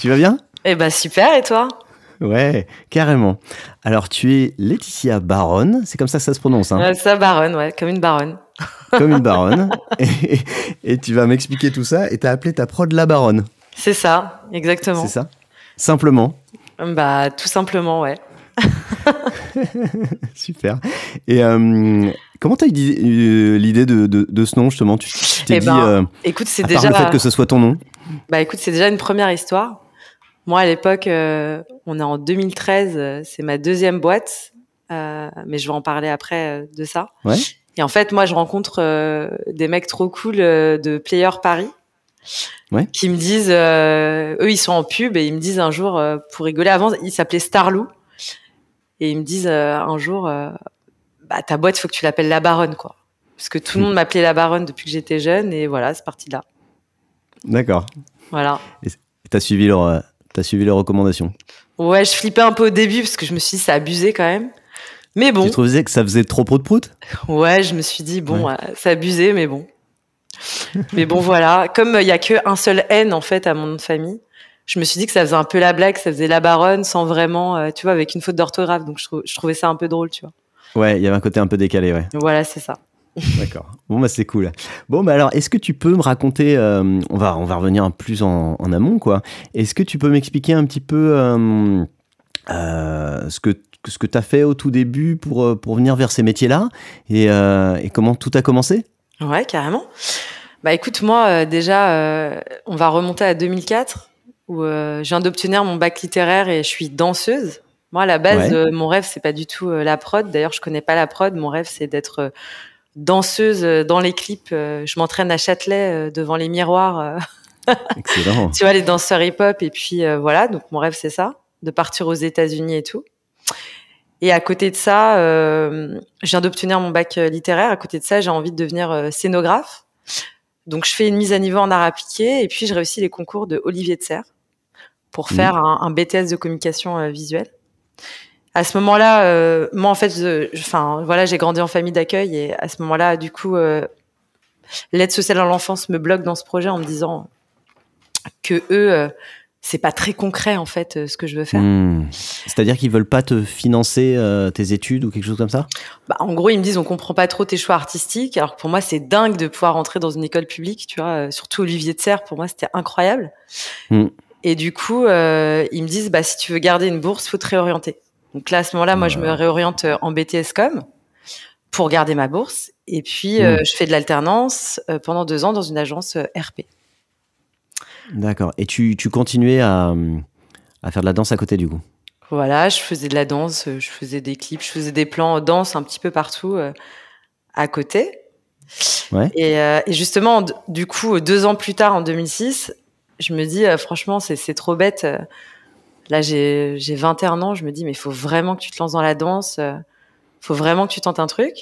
Tu vas bien? Eh ben super, et toi? Ouais, carrément. Alors tu es Laetitia Baronne, c'est comme ça que ça se prononce hein? Ça, baronne, ouais, comme une baronne. Comme une baronne. et, et tu vas m'expliquer tout ça et t'as appelé ta prod la baronne, C'est ça, exactement. c'est ça? Simplement. Bah tout simplement, ouais. Super. Et euh, comment t'as eu l'idée de, de- de ce nom justement? Tu t'es Eh dit, ben, euh, Écoute, c'est déjà, le fait que ce soit ton nom bah écoute, c'est déjà une première histoire. Moi, à l'époque, euh, on est en 2013, euh, c'est ma deuxième boîte, euh, mais je vais en parler après euh, de ça. Ouais. Et en fait, moi, je rencontre euh, des mecs trop cool euh, de Player Paris. Ouais. Qui me disent, euh, eux, ils sont en pub et ils me disent un jour, euh, pour rigoler, avant, ils s'appelaient Starlou. Et ils me disent euh, un jour, euh, bah, ta boîte, faut que tu l'appelles la baronne, quoi. Parce que tout le monde m'appelait la baronne depuis que j'étais jeune et voilà, c'est parti de là. D'accord. Voilà. Et T'as suivi leur, euh, t'as suivi leurs recommandations? Ouais, je flippais un peu au début parce que je me suis dit, c'est abusé quand même. Mais bon, Tu trouvais que ça faisait trop prout prout? Ouais, je me suis dit, bon, euh, c'est abusé, mais bon. mais bon, voilà. Comme euh, il y a que un seul N, en fait, à mon nom de famille, je me suis dit que ça faisait un peu la blague, ça faisait la baronne sans vraiment, tu vois, avec une faute d'orthographe. Donc, je, trou- je trouvais ça un peu drôle, tu vois. Ouais, il y avait un côté un peu décalé, ouais. Voilà, c'est ça. D'accord. Bon, bah c'est cool. Bon, bah alors, est-ce que tu peux me raconter, euh, on, va, on va revenir plus en, en amont, quoi. Est-ce que tu peux m'expliquer un petit peu euh, euh, ce que ce que tu as fait au tout début pour, pour venir vers ces métiers-là et, et comment tout a commencé? Ouais, carrément. Bah écoute, moi déjà, on va remonter à 2004 où je viens d'obtenir mon bac littéraire et je suis danseuse. Moi, à la base, Ouais. euh, mon rêve, c'est pas du tout euh, la prod. D'ailleurs, je connais pas la prod. Mon rêve, c'est d'être euh, danseuse dans les clips. Je m'entraîne à Châtelet devant les miroirs. Excellent. tu vois, les danseurs hip-hop. Et puis voilà, donc mon rêve, c'est ça, de partir aux États-Unis et tout. Et à côté de ça, je viens d'obtenir mon bac littéraire. À côté de ça, j'ai envie de devenir scénographe. Donc, je fais une mise à niveau en art appliqué et puis je réussis les concours de Olivier de Serre pour Mhm. faire un, un BTS de communication euh, visuelle. À ce moment-là, euh, moi, en fait, enfin, voilà, j'ai grandi en famille d'accueil et à ce moment-là, du coup, euh, l'aide sociale à l'enfance me bloque dans ce projet en me disant que eux, euh, c'est pas très concret en fait ce que je veux faire. Hmm. C'est-à-dire qu'ils veulent pas te financer tes études ou quelque chose comme ça? Bah, en gros, ils me disent on comprend pas trop tes choix artistiques, alors que pour moi c'est dingue de pouvoir entrer dans une école publique, tu vois. Surtout Olivier de Serre, pour moi c'était incroyable. Mm. Et du coup, euh, ils me disent bah si tu veux garder une bourse, faut te réorienter. Donc là à ce moment-là, moi je me réoriente euh, en BTS com pour garder ma bourse. Et puis euh, Mm. je fais de l'alternance euh, pendant deux ans dans une agence RP. D'accord. Et tu, tu continuais à, à faire de la danse à côté du coup? Voilà, je faisais de la danse, je faisais des clips, je faisais des plans danse un petit peu partout à côté. Ouais. Et, euh, et justement, du coup, deux ans plus tard, en 2006, je me dis, euh, franchement, c'est trop bête. euh, Là, j'ai j'ai 21 ans, je me dis, mais il faut vraiment que tu te lances dans la danse, il faut vraiment que tu tentes un truc.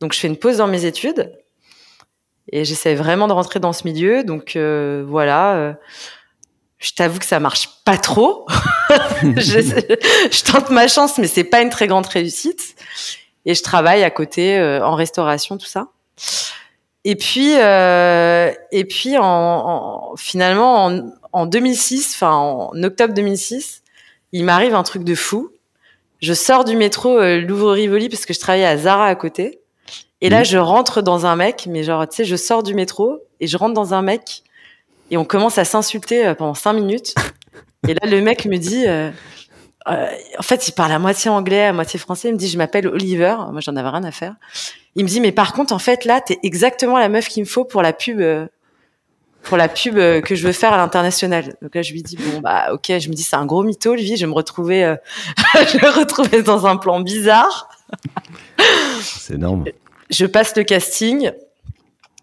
Donc, je fais une pause dans mes études et j'essaie vraiment de rentrer dans ce milieu. Donc, euh, voilà. euh, je t'avoue que ça marche pas trop. je, je tente ma chance, mais c'est pas une très grande réussite. Et je travaille à côté euh, en restauration, tout ça. Et puis, euh, et puis, en, en- finalement, en, en 2006, enfin en octobre 2006, il m'arrive un truc de fou. Je sors du métro euh, Louvre-Rivoli parce que je travaillais à Zara à côté. Et là, Mhm. je rentre dans un mec, mais genre, tu sais, je sors du métro et je rentre dans un mec et on commence à s'insulter euh, pendant cinq minutes. Et là, le mec me dit, euh, euh, en fait, il parle à moitié anglais, à moitié français. Il me dit, je m'appelle Oliver. Moi, j'en avais rien à faire. Il me dit, mais par contre, en fait, là, t'es exactement la meuf qu'il me faut pour la pub, euh, pour la pub euh, que je veux faire à l'international. Donc là, je lui dis, bon, bah, ok. Je me dis, c'est un gros mytho, lui. Je vais me retrouver, euh, je vais me retrouver dans un plan bizarre. C'est énorme. Je passe le casting.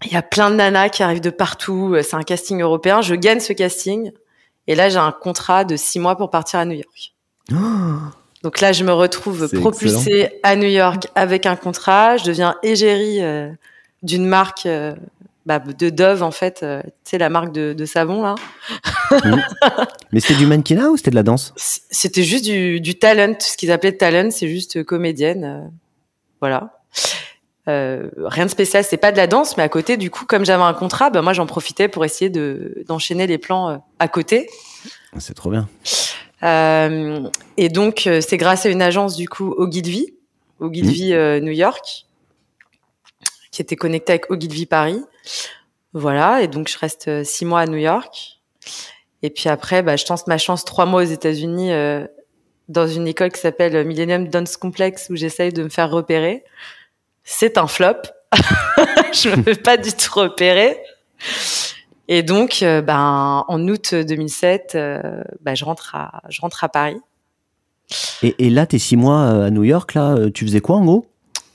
Il y a plein de nanas qui arrivent de partout. C'est un casting européen. Je gagne ce casting. Et là, j'ai un contrat de six mois pour partir à New York. Donc là, je me retrouve propulsée à New York avec un contrat. Je deviens égérie euh, d'une marque euh, bah, de Dove, en fait. Euh, tu sais, la marque de, savon, là. Mais c'était du mannequinat ou c'était de la danse? C'était juste du, du talent. Ce qu'ils appelaient talent, c'est juste comédienne. voilà. rien de spécial, c'est pas de la danse, mais à côté, du coup, comme j'avais un contrat, bah, moi j'en profitais pour essayer de d'enchaîner les plans à côté. C'est trop bien. Euh, et donc, euh, c'est grâce à une agence, du coup, Ogilvy, Ogilvy mmh. euh, New York, qui était connectée avec Ogilvy Paris. Voilà, et donc je reste six mois à New York. Et puis après, bah, je tente ma chance trois mois aux États-Unis dans une école qui s'appelle Millennium Dance Complex où j'essaye de me faire repérer. C'est un flop. je me fais pas du tout repérer. Et donc, euh, ben, en août 2007, euh, ben, je rentre à, je rentre à Paris. Et, et là, tes six mois euh, à New York, là, tu faisais quoi en gros?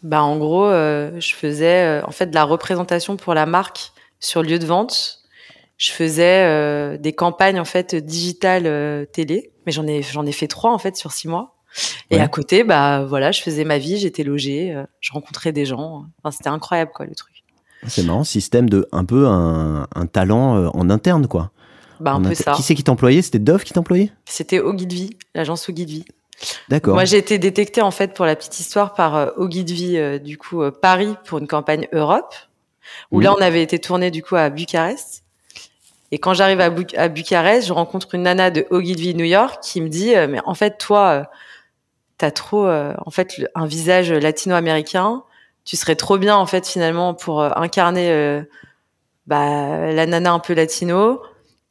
Ben, en gros, je faisais en fait de la représentation pour la marque sur lieu de vente. Je faisais des campagnes en fait digitales télé, mais j'en ai j'en ai fait trois en fait sur six mois. Et à côté, bah voilà, je faisais ma vie, j'étais logée, je rencontrais des gens. Enfin, c'était incroyable quoi le truc. C'est marrant, système de un peu un, talent euh, en interne, quoi. Bah, un peu ça. Qui c'est qui t'employait? C'était Dove qui t'employait? C'était Ogilvy, l'agence Ogilvy. D'accord. Moi, j'ai été détectée, en fait, pour la petite histoire, par euh, Ogilvy, euh, du coup, Paris, pour une campagne Europe, où là, on avait été tourné, du coup, à Bucarest. Et quand j'arrive à, à, Bucarest, je rencontre une nana de Ogilvy New York qui me dit, mais en fait, toi, t'as trop, en fait, un visage latino-américain tu serais trop bien en fait finalement pour euh, incarner euh, bah, la nana un peu latino.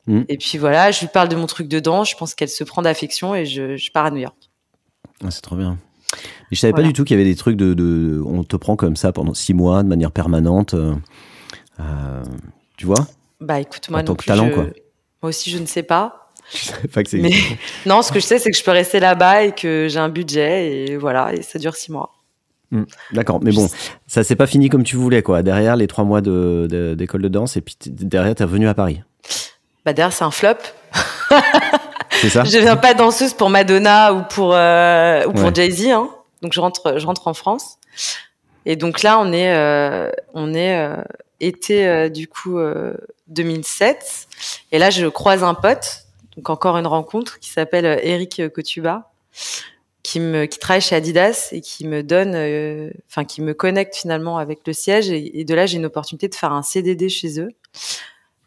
Mm. Et puis voilà, je lui parle de mon truc dedans. Je pense qu'elle se prend d'affection et je, pars à New York. Ah, c'est trop bien. Mais je savais pas du tout qu'il y avait des trucs de, on te prend comme ça pendant six mois de manière permanente. Euh, tu vois? Bah écoute, moi, en tant que talent, quoi. moi aussi, je ne sais pas. pas que Mais... non, ce que je sais, c'est que je peux rester là-bas et que j'ai un budget et voilà, et ça dure six mois. Hmm. D'accord, mais bon, ça s'est pas fini comme tu voulais, quoi. Derrière les trois mois d'école de, de, danse, et puis derrière, t'es revenu à Paris. Bah derrière, c'est un flop. c'est ça. Je viens pas danseuse pour Madonna ou pour euh, ou pour Jay Z, hein. Donc je rentre, je rentre en France. Et donc là, on est, euh, on est euh, été du coup 2007. Et là, je croise un pote, donc encore une rencontre qui s'appelle Eric Kotuba qui me qui travaille chez Adidas et qui me donne euh, enfin qui me connecte finalement avec le siège. Et, de là j'ai une opportunité de faire un CDD chez eux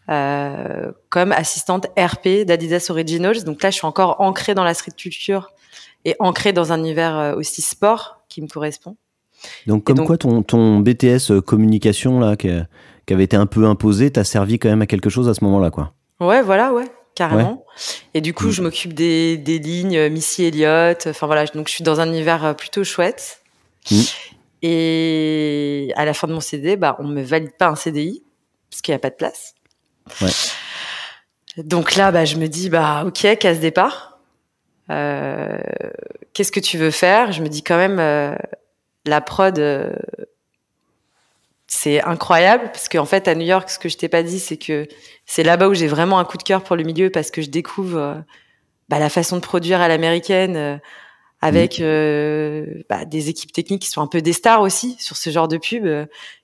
euh, comme assistante RP d'Adidas Originals. Donc là je suis encore ancrée dans la street culture et ancrée dans un univers euh, aussi sport qui me correspond. Donc comme quoi ton, ton BTS communication là qui, qui avait été un peu imposé t'a servi quand même à quelque chose à ce moment là quoi. Ouais voilà ouais carrément. Et du coup, mm. je m'occupe des, des, lignes euh, Missy Elliott. Enfin voilà, donc je suis dans un univers euh, plutôt chouette. Mm. Et à la fin de mon CD, bah, on me valide pas un CDI parce qu'il n'y a pas de place. Ouais. Donc là, bah, je me dis, bah, ok, casse départ. Euh, Qu'est-ce que tu veux faire? Je me dis quand même, euh, la prod, euh, c'est incroyable parce qu'en fait à New York, ce que je t'ai pas dit, c'est que c'est là-bas où j'ai vraiment un coup de cœur pour le milieu parce que je découvre euh, bah, la façon de produire à l'américaine euh, avec mmh. euh, bah, des équipes techniques qui sont un peu des stars aussi sur ce genre de pub,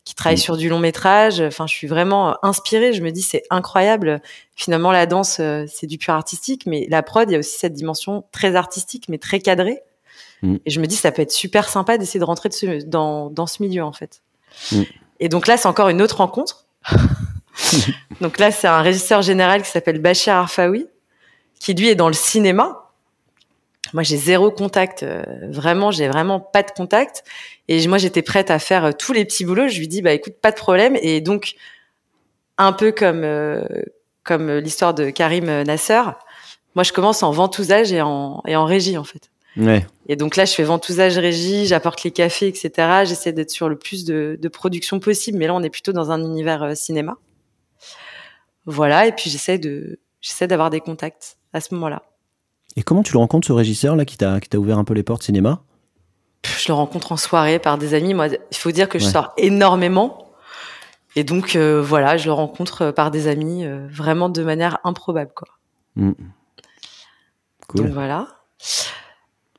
qui travaillent mmh. sur du long métrage. Enfin, je suis vraiment inspirée. Je me dis c'est incroyable. Finalement, la danse c'est du pur artistique, mais la prod il y a aussi cette dimension très artistique mais très cadrée. Mmh. Et je me dis ça peut être super sympa d'essayer de rentrer dans, dans ce milieu en fait. Et donc là, c'est encore une autre rencontre. donc là, c'est un régisseur général qui s'appelle Bachir Arfaoui, qui lui est dans le cinéma. Moi, j'ai zéro contact. Euh, vraiment, j'ai vraiment pas de contact. Et moi, j'étais prête à faire euh, tous les petits boulots. Je lui dis, bah écoute, pas de problème. Et donc, un peu comme euh, comme l'histoire de Karim Nasser, moi, je commence en ventousage et en et en régie en fait. Et donc là, je fais ventousage régie, j'apporte les cafés, etc. J'essaie d'être sur le plus de, de, production possible, mais là, on est plutôt dans un univers euh, cinéma. Voilà, et puis j'essaie de, j'essaie d'avoir des contacts à ce moment-là. Et comment tu le rencontres, ce régisseur là qui t'a, qui t'a ouvert un peu les portes cinéma? Je le rencontre en soirée par des amis. Moi, il faut dire que je sors énormément. Et donc, euh, voilà, je le rencontre par des amis, euh, vraiment de manière improbable, quoi. Mm. Cool. Donc voilà.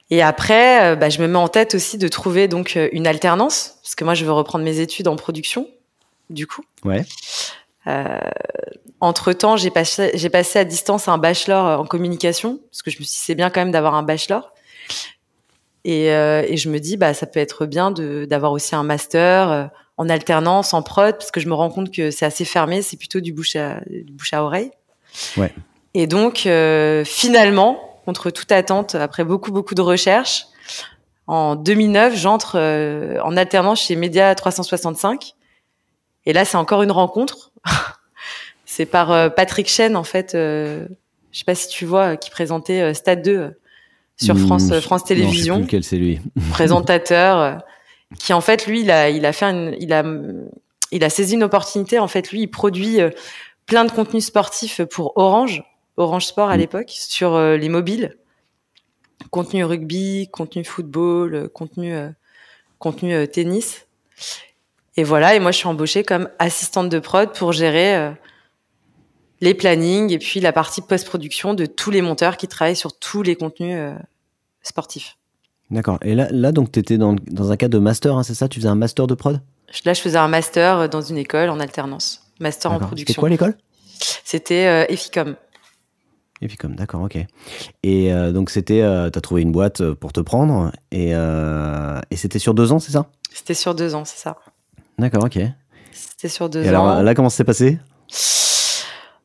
Et après, euh, bah, je me mets en tête aussi de trouver donc euh, une alternance, parce que moi, je veux reprendre mes études en production, du coup. Ouais. Euh, entre temps, j'ai passé, j'ai passé à distance un bachelor en communication, parce que je me suis dit, c'est bien quand même d'avoir un bachelor. Et, euh, et, je me dis, bah, ça peut être bien de, d'avoir aussi un master euh, en alternance, en prod, parce que je me rends compte que c'est assez fermé, c'est plutôt du bouche à, du bouche à oreille. Ouais. Et donc, euh, finalement, contre toute attente, après beaucoup, beaucoup de recherches, en 2009, j'entre euh, en alternance chez Média 365. Et là, c'est encore une rencontre. c'est par euh, Patrick Chen, en fait. Euh, je sais pas si tu vois, qui présentait Stade 2 sur France, Mmh, France non, Télévisions. je sais plus lequel c'est lui. présentateur, euh, qui en fait, lui, il a, il a fait une, il a, il a saisi une opportunité. En fait, lui, il produit euh, plein de contenus sportifs pour Orange, Orange Sport à Mm. l'époque, sur euh, les mobiles. Contenu rugby, contenu football, euh, contenu, euh, contenu tennis. Et voilà, et moi je suis embauchée comme assistante de prod pour gérer les plannings et puis la partie post-production de tous les monteurs qui travaillent sur tous les contenus sportifs. D'accord. Et là, là donc, tu étais dans, dans un cadre de master, hein, c'est ça? Tu faisais un master de prod? Là, je faisais un master dans une école en alternance. Master en D'accord. C'était production. quoi l'école? C'était euh, Eficom. Et puis comme, d'accord, ok. Et euh, donc c'était, euh, t'as trouvé une boîte euh, pour te prendre, et, euh, et c'était sur deux ans, c'est ça? C'était sur deux ans, c'est ça. D'accord, ok. Et C'était sur deux alors ans. là, comment ça s'est passé?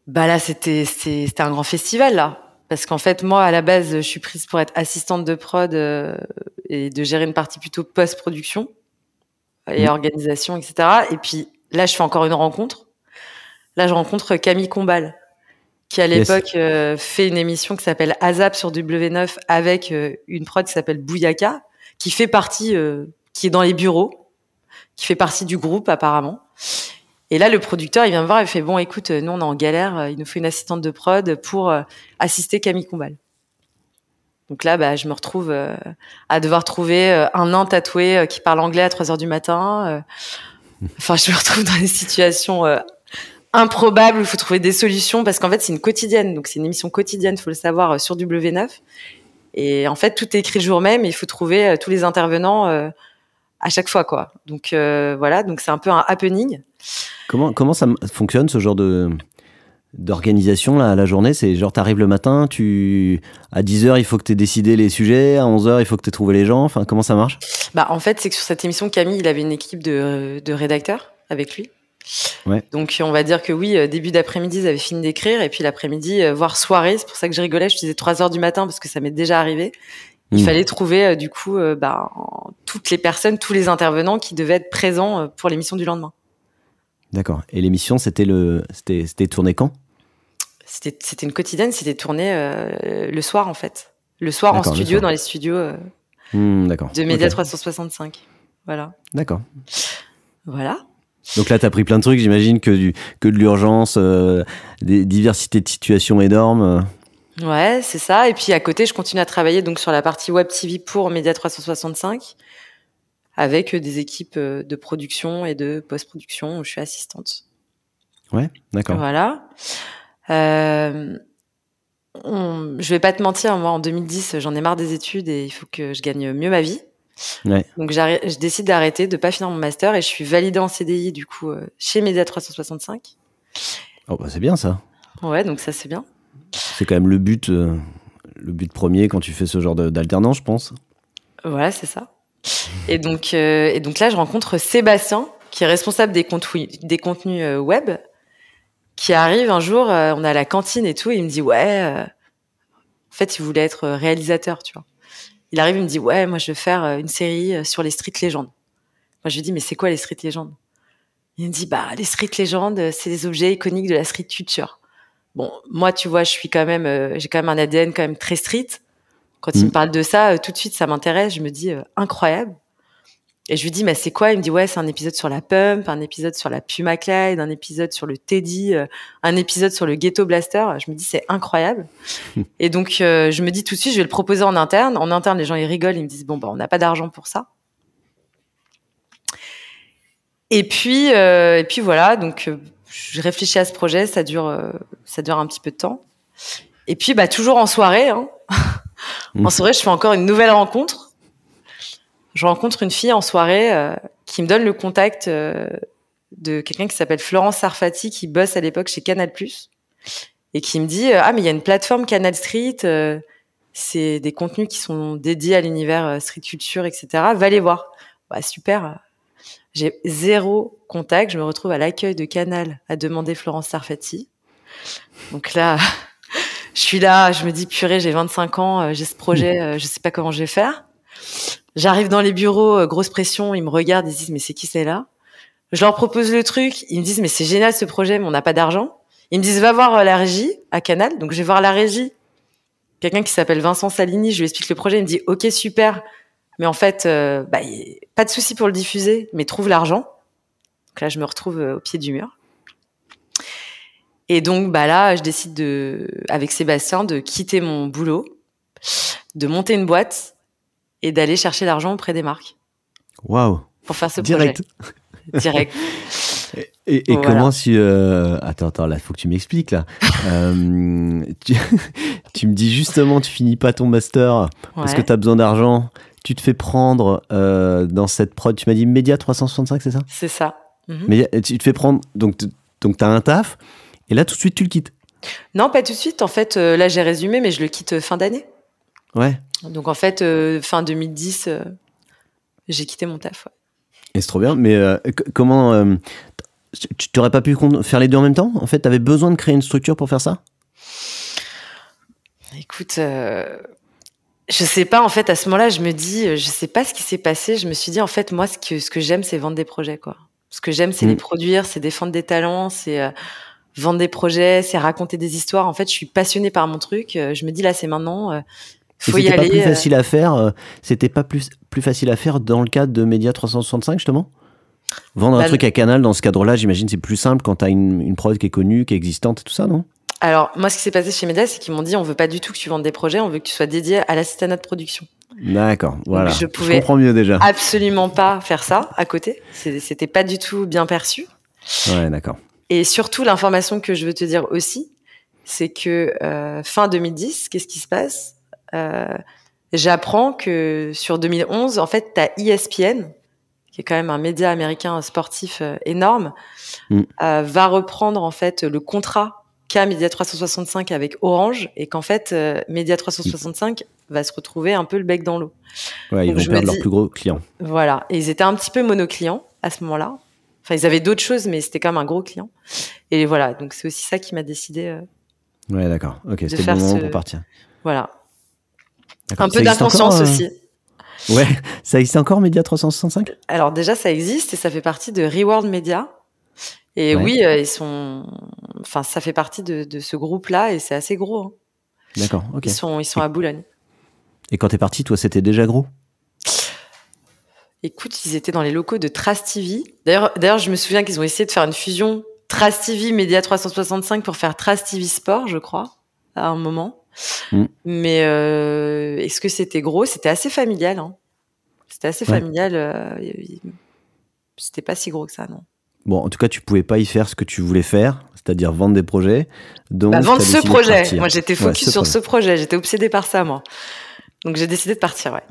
Bah là, c'était c'était c'était un grand festival là, parce qu'en fait, moi, à la base, je suis prise pour être assistante de prod et de gérer une partie plutôt post-production et Mhm. organisation, etc. Et puis là, je fais encore une rencontre. Là, je rencontre Camille Combal, qui à Yes. l'époque euh, fait une émission qui s'appelle ASAP sur W9 avec euh, une prod qui s'appelle Bouyaka, qui fait partie, euh, qui est dans les bureaux, qui fait partie du groupe apparemment. Et là, le producteur, il vient me voir, il fait bon, écoute, nous on est en galère, il nous faut une assistante de prod pour assister Camille Combal. Donc là, bah, je me retrouve à devoir trouver un nain tatoué qui parle anglais à 3 heures du matin. Enfin, je me retrouve dans des situations improbables où il faut trouver des solutions parce qu'en fait, c'est une quotidienne. Donc, c'est une émission quotidienne, faut le savoir, euh, sur W9. Et en fait, tout est écrit le jour même et il faut trouver euh, tous les intervenants euh, à chaque fois, quoi. Donc, euh, voilà. Donc, c'est un peu un happening. comment, comment ça fonctionne ce genre de d'organisation là à la journée? C'est genre t'arrives le matin, tu à 10h il faut que tu aies décidé les sujets, à 11h il faut que tu aies trouvé les gens, enfin comment ça marche? Bah, en fait, c'est que sur cette émission, Camille, il avait une équipe de, de rédacteurs avec lui. Ouais. Donc, on va dire que oui, euh, début d'après-midi, ils avaient fini d'écrire, et puis l'après-midi, euh, voire soirée, c'est pour ça que je rigolais, je disais 3 heures du matin, parce que ça m'est déjà arrivé. Il Mm. fallait trouver, euh, du coup, bah, toutes les personnes, tous les intervenants qui devaient être présents pour l'émission du lendemain. D'accord. Et l'émission c'était le c'était c'était tourné quand? C'était c'était une quotidienne, c'était tourné euh, le soir, en fait. Le soir en le studio, soir. dans les studios euh, Hmm, D'accord. de Média Ok. 365. Voilà. D'accord. Voilà. Donc là, tu as pris plein de trucs, j'imagine, que, du, que de l'urgence, euh, des diversités de situations énormes. Ouais, c'est ça. Et puis à côté, je continue à travailler donc sur la partie web TV pour Média 365 avec euh, des équipes euh, de production et de post-production où je suis assistante. Ouais, d'accord. Voilà. Euh, on- je vais pas te mentir, moi en 2010, j'en ai marre des études et il faut que je gagne mieux ma vie. Ouais. Donc je décide d'arrêter, de pas finir mon master et je suis validée en CDI du coup euh, chez Média 365. Oh, bah, c'est bien ça. Ouais, donc ça c'est bien. C'est quand même le but, euh, le but premier quand tu fais ce genre d'alternance, je pense. Voilà, c'est ça. Et donc, euh, et donc là, je rencontre Sébastien, qui est responsable des, contenus des contenus web, qui arrive un jour, on est à la cantine et tout, et il me dit, ouais, en fait, il voulait être réalisateur, tu vois. Il arrive, il me dit, ouais, moi, je veux faire euh, une série euh, sur les street legends. Moi, je lui dis, mais c'est quoi les street legends Il me dit, bah, les street legends, euh, c'est des objets iconiques de la street culture. Bon, moi, tu vois, je suis quand même, euh, j'ai quand même un ADN quand même très street. Quand il Mm. me parle de ça, euh, tout de suite, ça m'intéresse. Je me dis, incroyable. Et je lui dis, mais c'est quoi? Il me dit, ouais, c'est un épisode sur la Pump, un épisode sur la Puma Clyde, un épisode sur le Teddy, euh, un épisode sur le Ghetto Blaster. Je me dis, c'est incroyable. Et donc, euh, je me dis tout de suite, je vais le proposer en interne. En interne, les gens, ils rigolent, ils me disent, bon, bah, on n'a pas d'argent pour ça. Et puis, euh, et puis voilà, donc euh, je réfléchis à ce projet, ça dure, ça dure un petit peu de temps. Et puis, bah, toujours en soirée. Hein. en soirée, je fais encore une nouvelle rencontre. Je rencontre une fille en soirée euh, qui me donne le contact euh, de quelqu'un qui s'appelle Florence Sarfati, qui bosse à l'époque chez Canal+, et qui me dit ah mais il y a une plateforme Canal Street, c'est des contenus qui sont dédiés à l'univers street culture, etc. Va les voir. Bah, super. J'ai zéro contact. Je me retrouve à l'accueil de Canal à demander Florence Sarfati. Donc là, je suis là, je me dis purée, j'ai 25 ans, euh, j'ai ce projet, euh, je sais pas comment je vais faire. J'arrive dans les bureaux, euh, grosse pression, ils me regardent, ils disent mais c'est qui c'est là? Je leur propose le truc, ils me disent mais c'est génial ce projet, mais on n'a pas d'argent. Ils me disent va voir la régie à Canal, donc je vais voir la régie. Quelqu'un qui s'appelle Vincent Salini, je lui explique le projet, il me dit ok super, mais en fait bah, pas de souci pour le diffuser, mais trouve l'argent. Donc là je me retrouve au pied du mur. Et donc, bah là, je décide de, avec Sébastien, de quitter mon boulot, de monter une boîte et d'aller chercher l'argent auprès des marques. Waouh Pour faire ce Direct. projet. Direct. Et, et comment si euh... attends attends là faut que tu m'expliques là euh, tu, tu, me dis justement tu finis pas ton master parce que tu as besoin d'argent tu te fais prendre euh, dans cette prod tu m'as dit Média 365 c'est ça? C'est ça Mais tu te fais prendre donc donc tu as un taf et là, tout de suite, tu le quittes Non, pas tout de suite. En fait, là, j'ai résumé, mais je le quitte fin d'année. Ouais. Donc, en fait, euh, fin 2010, j'ai quitté mon taf. Et c'est trop bien. Mais comment. tu n'aurais pas pu faire les deux en même temps? En fait, tu avais besoin de créer une structure pour faire ça? Écoute. Je sais pas, en fait, à ce moment-là, je me dis, je sais pas ce qui s'est passé. Je me suis dit, en fait, moi, ce que, ce que j'aime, c'est vendre des projets, quoi. Ce que j'aime, c'est les mmh. produire, c'est défendre des talents, c'est vendre des projets, c'est raconter des histoires. En fait, je suis passionnée par mon truc. Euh, je me dis là, c'est maintenant. Euh, faut y aller. Pas plus euh. facile à faire. C'était pas plus plus facile à faire dans le cadre de Média 365 justement? Vendre un bah, truc à Canal dans ce cadre-là, j'imagine c'est plus simple quand tu as une, une prod qui est connue, qui est existante et tout ça, non? Alors moi, ce qui s'est passé chez Média, c'est qu'ils m'ont dit on veut pas du tout que tu vendes des projets, on veut que tu sois dédié à l'assistanat de production. D'accord, voilà. je pouvais comprends mieux déjà. absolument pas faire ça à côté. C'était pas du tout bien perçu. Ouais, d'accord. Et surtout, l'information que je veux te dire aussi, c'est que euh, fin 2010, qu'est-ce qui se passe? euh, J'apprends que sur 2011, en fait, tu as ESPN, qui est quand même un média américain sportif euh, énorme, mm. va reprendre en fait le contrat qu'a Media 365 avec Orange et qu'en fait, Media 365 va se retrouver un peu le bec dans l'eau. Ouais, ils vont perdre leurs plus gros clients. Voilà, et ils étaient un petit peu monoclients à ce moment-là. Enfin, ils avaient d'autres choses, mais c'était quand même un gros client. Et voilà, donc c'est aussi ça qui m'a décidé. Euh, ouais, d'accord. Ok, c'était le moment pour partir. Voilà. Un peu d'inconscience euh, aussi. Ouais, ça existe encore Media 365 Alors déjà, ça existe et ça fait partie de Reward Media. Et oui, euh, ils sont. Enfin, ça fait partie de, de ce groupe-là et c'est assez gros. Hein. D'accord. ok. Ils sont, ils sont à Boulogne. Et quand t'es parti, toi, c'était déjà gros? Écoute, ils étaient dans les locaux de Trace TV. D'ailleurs, d'ailleurs, je me souviens qu'ils ont essayé de faire une fusion Trace TV Média 365 pour faire Trace TV Sport, je crois, à un moment. Mm. Mais euh, est-ce que c'était gros? C'était assez familial. Hein. C'était assez familial. Euh, c'était pas si gros que ça, non. Bon, en tout cas, tu pouvais pas y faire ce que tu voulais faire, c'est-à-dire vendre des projets. Donc, bah, vendre ce projet. Moi, j'étais focus sur ce projet. J'étais obsédée par ça, moi. Donc, j'ai décidé de partir, ouais.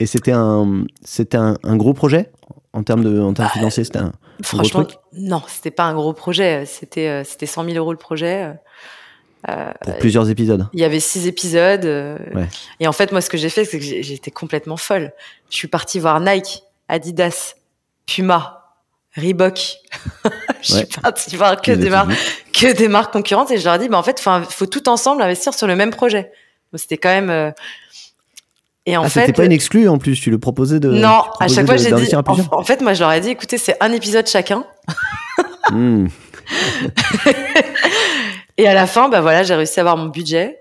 Et c'était un, c'était un, gros projet? En termes de, en termes bah, financiers, c'était un, franchement, gros truc? non, c'était pas un gros projet. C'était, euh, c'était 100 000 euros le projet. Euh, Pour plusieurs épisodes. Il y avait six épisodes. Euh, et en fait, moi, ce que j'ai fait, c'est que j'étais complètement folle. Je suis partie voir Nike, Adidas, Puma, Reebok. je suis partie voir que des marques, que des marques concurrentes et je leur ai dit, bah, en fait, il faut tout ensemble investir sur le même projet. C'était quand même, et en ah, fait, c'était pas une exclue en plus, tu le proposais de. Non, à chaque fois j'ai dit. En, fait, moi je leur ai dit, écoutez, c'est un épisode chacun. Hmm. et à la fin, bah voilà, j'ai réussi à avoir mon budget.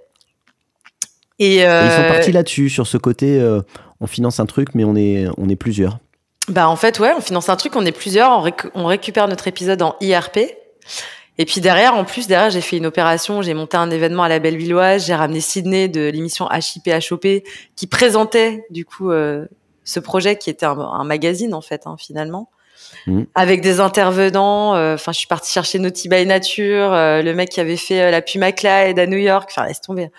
Et, euh... ils sont partis là-dessus, sur ce côté, euh, on finance un truc, mais on est, on est plusieurs. Bah en fait, ouais, on finance un truc, on est plusieurs, on, on récupère notre épisode en IRP. Et puis derrière, en plus, derrière, j'ai fait une opération, j'ai monté un événement à la Bellevilloise, j'ai ramené Sydney de l'émission HIP HOP qui présentait du coup euh, ce projet qui était un, magazine en fait, hein, finalement. Mmh. Avec des intervenants, enfin, je suis partie chercher Naughty by Nature, le mec qui avait fait la Puma Clyde à New York. Enfin, laisse tomber.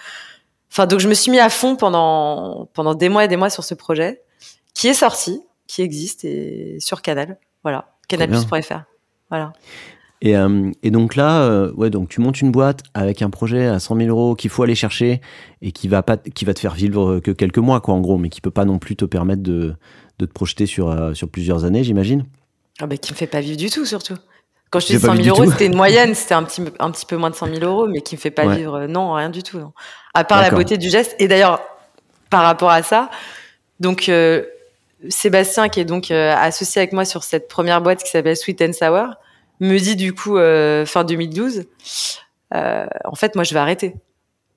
Enfin, donc je me suis mis à fond pendant pendant des mois et des mois sur ce projet, qui est sorti, qui existe et sur Canal. Voilà, canalplus.fr. Voilà. Et, euh, et, donc là, euh, ouais, donc tu montes une boîte avec un projet à 100 000 euros qu'il faut aller chercher et qui va pas, qui va te faire vivre que quelques mois, quoi, en gros, mais qui peut pas non plus te permettre de, de te projeter sur, euh, sur plusieurs années, j'imagine. Ah bah, qui me fait pas vivre du tout, surtout. Quand je dis 100 000 euros, c'était une moyenne, c'était un petit, un petit peu moins de 100 000 euros, mais qui me fait pas vivre, non, rien du tout. Non. À part la beauté du geste. Et d'ailleurs, par rapport à ça, donc Sébastien, qui est donc associé avec moi sur cette première boîte qui s'appelle Sweet and Sour, me dit du coup euh, fin 2012, euh, en fait moi je vais arrêter.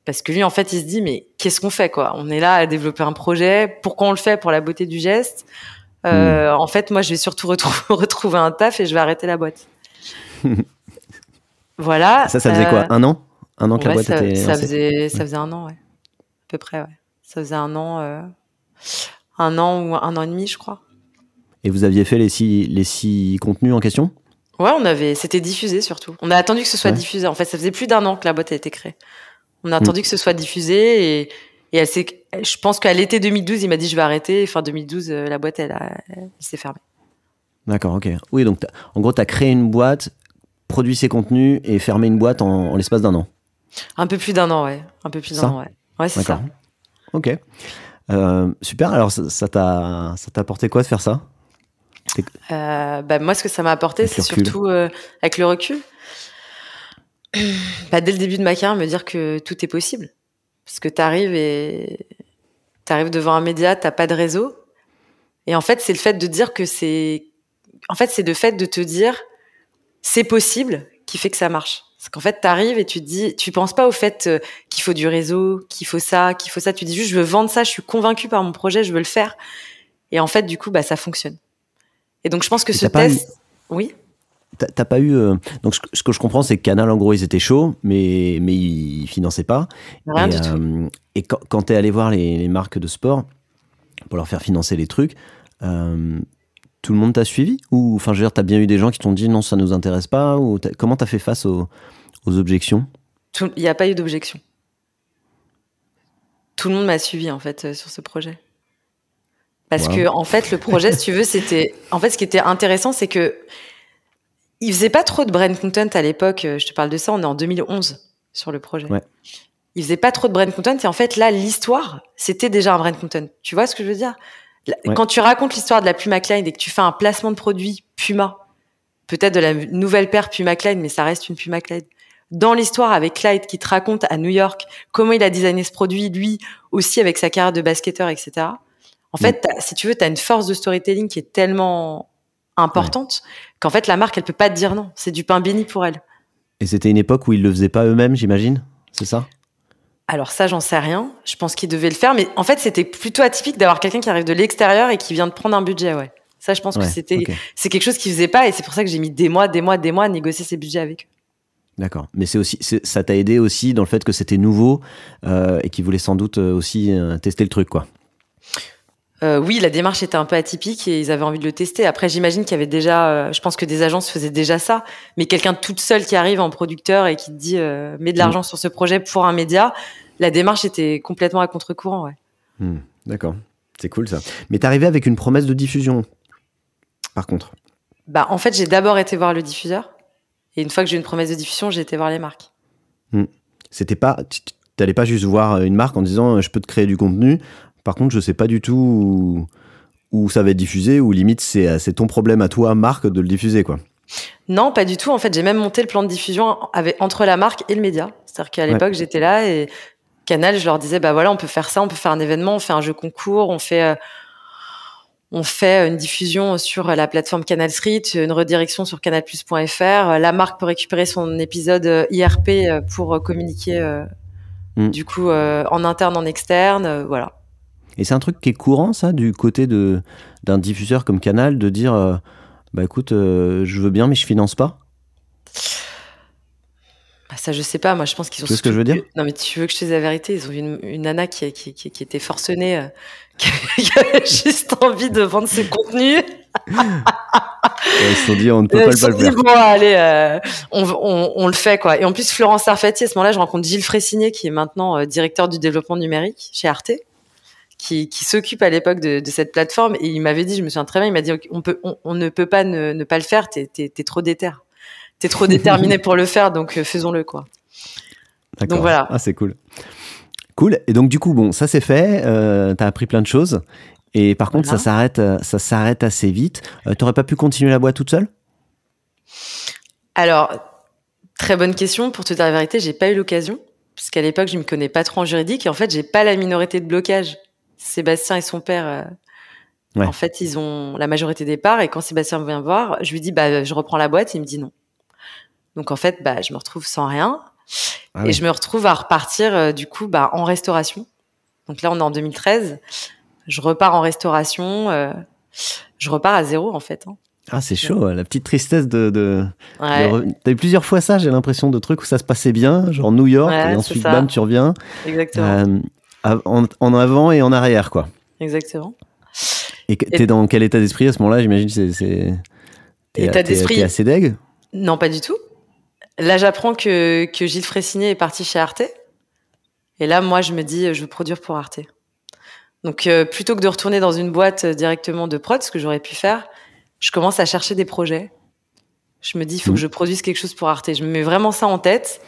Parce que lui, en fait, il se dit, mais qu'est-ce qu'on fait, quoi? On est là à développer un projet. Pourquoi on le fait? Pour la beauté du geste. Euh, hmm. En fait, moi, je vais surtout retrouver un taf et je vais arrêter la boîte. voilà. Ça, ça faisait quoi Un an? Un an que la boîte ça, était. Ça faisait, ça faisait un an, ouais. À peu près, ouais. Ça faisait un an, un an ou un an et demi, je crois. Et vous aviez fait les six, les six contenus en question? Ouais, on avait, c'était diffusé surtout. On a attendu que ce soit diffusé. En fait, ça faisait plus d'un an que la boîte a été créée. On a attendu mm. que ce soit diffusé et, et elle s'est, je pense qu'à l'été 2012, il m'a dit je vais arrêter. Et fin 2012, euh, la boîte, elle, s'est fermée. D'accord, ok. Oui, donc en gros, tu as créé une boîte, produit ses contenus et fermé une boîte en, l'espace d'un an. Un peu plus d'un an, ouais. Un peu plus d'un an, ouais. Ouais, c'est ça. Ok. Euh, super. Alors, ça t'a, ça apporté quoi de faire ça? Euh, bah, moi, ce que ça m'a apporté, c'est surtout euh, avec le recul. Bah, dès le début de ma carrière, me dire que tout est possible. Parce que tu arrives et tu arrives devant un média, t'as pas de réseau. Et en fait, c'est le fait de dire que c'est. En fait, c'est le fait de te dire c'est possible qui fait que ça marche. Parce qu'en fait, tu arrives et tu te dis, tu penses pas au fait euh, qu'il faut du réseau, qu'il faut ça, qu'il faut ça. Tu dis juste, je veux vendre ça, je suis convaincu par mon projet, je veux le faire. Et en fait, du coup, bah, ça fonctionne. Et donc, je pense que ce test. Oui. T'as pas eu. Euh, donc, ce que je comprends, c'est que Canal, en gros, ils étaient chauds, mais, mais ils finançaient pas. Rien et, du tout. Euh, et quand, quand tu es allé voir les, marques de sport pour leur faire financer les trucs, euh, tout le monde t'a suivi Ou, enfin, je veux dire, t'as bien eu des gens qui t'ont dit non, ça nous intéresse pas ou Comment t'as fait face aux, aux objections? Il n'y a pas eu d'objection. Tout le monde m'a suivi, en fait, sur ce projet. Parce que en fait, le projet, si tu veux, c'était. En fait, ce qui était intéressant, c'est que il faisait pas trop de brand content à l'époque. Euh, je te parle de ça. On est en 2011 sur le projet. Ouais. Il faisait pas trop de brand content. Et en fait, là, l'histoire, c'était déjà un brand content. Tu vois ce que je veux dire? Quand tu racontes l'histoire de la Puma Klein et que tu fais un placement de produit Puma, peut-être de la nouvelle paire Puma Klein, mais ça reste une Puma Klein. Dans l'histoire avec Clyde qui te raconte à New York comment il a designé ce produit, lui aussi avec sa carrière de basketteur, etc. En fait, si tu veux, tu as une force de storytelling qui est tellement importante qu'en fait, la marque, elle peut pas te dire non. C'est du pain béni pour elle. Et c'était une époque où ils le faisaient pas eux-mêmes, j'imagine? C'est ça? Alors ça, j'en sais rien. Je pense qu'ils devaient le faire, mais en fait, c'était plutôt atypique d'avoir quelqu'un qui arrive de l'extérieur et qui vient de prendre un budget, ouais. Ça, je pense que c'était, c'est quelque chose qu'ils faisaient pas, et c'est pour ça que j'ai mis des mois, des mois, des mois à négocier ces budgets avec eux. D'accord. Mais c'est aussi, ça t'a aidé aussi dans le fait que c'était nouveau euh, et qu'ils voulaient sans doute euh, aussi euh, tester le truc, quoi. Euh, oui, la démarche était un peu atypique et ils avaient envie de le tester. Après, j'imagine qu'il y avait déjà, euh, je pense que des agences faisaient déjà ça, mais quelqu'un toute seule qui arrive en producteur et qui te dit euh, mets de l'argent mm. sur ce projet pour un média, la démarche était complètement à contre-courant. Ouais. Mm. D'accord, c'est cool ça. Mais t'es arrivé avec une promesse de diffusion, par contre? Bah, en fait, j'ai d'abord été voir le diffuseur et une fois que j'ai eu une promesse de diffusion, j'ai été voir les marques. Mm. C'était pas, t'allais pas juste voir une marque en disant je peux te créer du contenu. Par contre, je sais pas du tout où, ça va être diffusé, ou limite c'est ton problème à toi, marque, de le diffuser, quoi. Non, pas du tout. En fait, j'ai même monté le plan de diffusion avec, entre la marque et le média. C'est-à-dire qu'à l'époque, j'étais là et Canal, je leur disais, bah voilà, on peut faire ça, on peut faire un événement, on fait un jeu concours, on fait, euh, on fait une diffusion sur la plateforme Canal Street, une redirection sur canalplus.fr. La marque peut récupérer son épisode euh, IRP euh, pour communiquer, mm. du coup, en interne, en externe, voilà. Et c'est un truc qui est courant, ça, du côté de, d'un diffuseur comme Canal, de dire euh, bah écoute, euh, je veux bien, mais je finance pas bah, Ah, ça, je sais pas. Moi, je pense qu'ils ont. Tu ce que je veux dire? Non, mais tu veux que je te dise la vérité Ils ont une, une nana qui, qui, qui, qui était forcenée, euh, qui avait juste envie de vendre ses contenus. ils se sont dit, on ne peut pas, pas le faire. bon, allez, euh, on, on, on, le fait, quoi. Et en plus, Florence Arfati, à ce moment-là, je rencontre Gilles Fressigné, qui est maintenant euh, directeur du développement numérique chez Arte, qui, qui s'occupe à l'époque de, de, cette plateforme. Et il m'avait dit, je me souviens très bien, il m'a dit, on, peut, on, on, ne peut pas ne, ne pas le faire, t'es es, trop déter. T'es trop déterminé pour le faire, donc euh, faisons-le, quoi. Donc voilà. Ah, c'est cool. Cool. Et donc, du coup, bon, ça c'est fait. Euh, T'as appris plein de choses. Et par contre, ça s'arrête, euh, ça s'arrête assez vite. Euh, tu n'aurais pas pu continuer la boîte toute seule? Alors, très bonne question. Pour te dire la vérité, j'ai pas eu l'occasion, puisqu'à l'époque, je me connais pas trop en juridique, et en fait, j'ai pas la minorité de blocage. Sébastien et son père, euh, en fait, ils ont la majorité des parts, et quand Sébastien vient voir, je lui dis, bah, je reprends la boîte, il me dit non. Donc en fait, bah, je me retrouve sans rien, ah et je me retrouve à repartir du coup, bah, en restauration. Donc là, on est en 2013 je repars en restauration, euh, je repars à zéro en fait. Hein. Ah, c'est chaud, la petite tristesse de. de, T'as eu plusieurs fois ça, j'ai l'impression, de trucs où ça se passait bien, genre New York, et ensuite, bam, tu reviens. Exactement. Euh, en, avant et en arrière, quoi. Exactement. Et t'es dans quel état d'esprit à ce moment-là? J'imagine c'est. c'est... État d'esprit. T'es assez deg? Non, pas du tout. Là, j'apprends que, que Gilles Fressigné est parti chez Arte. Et là, moi, je me dis, je veux produire pour Arte. Donc euh, plutôt que de retourner dans une boîte directement de prod, ce que j'aurais pu faire, je commence à chercher des projets. Je me dis, il faut que mmh. je produise quelque chose pour Arte. Je me mets vraiment ça en tête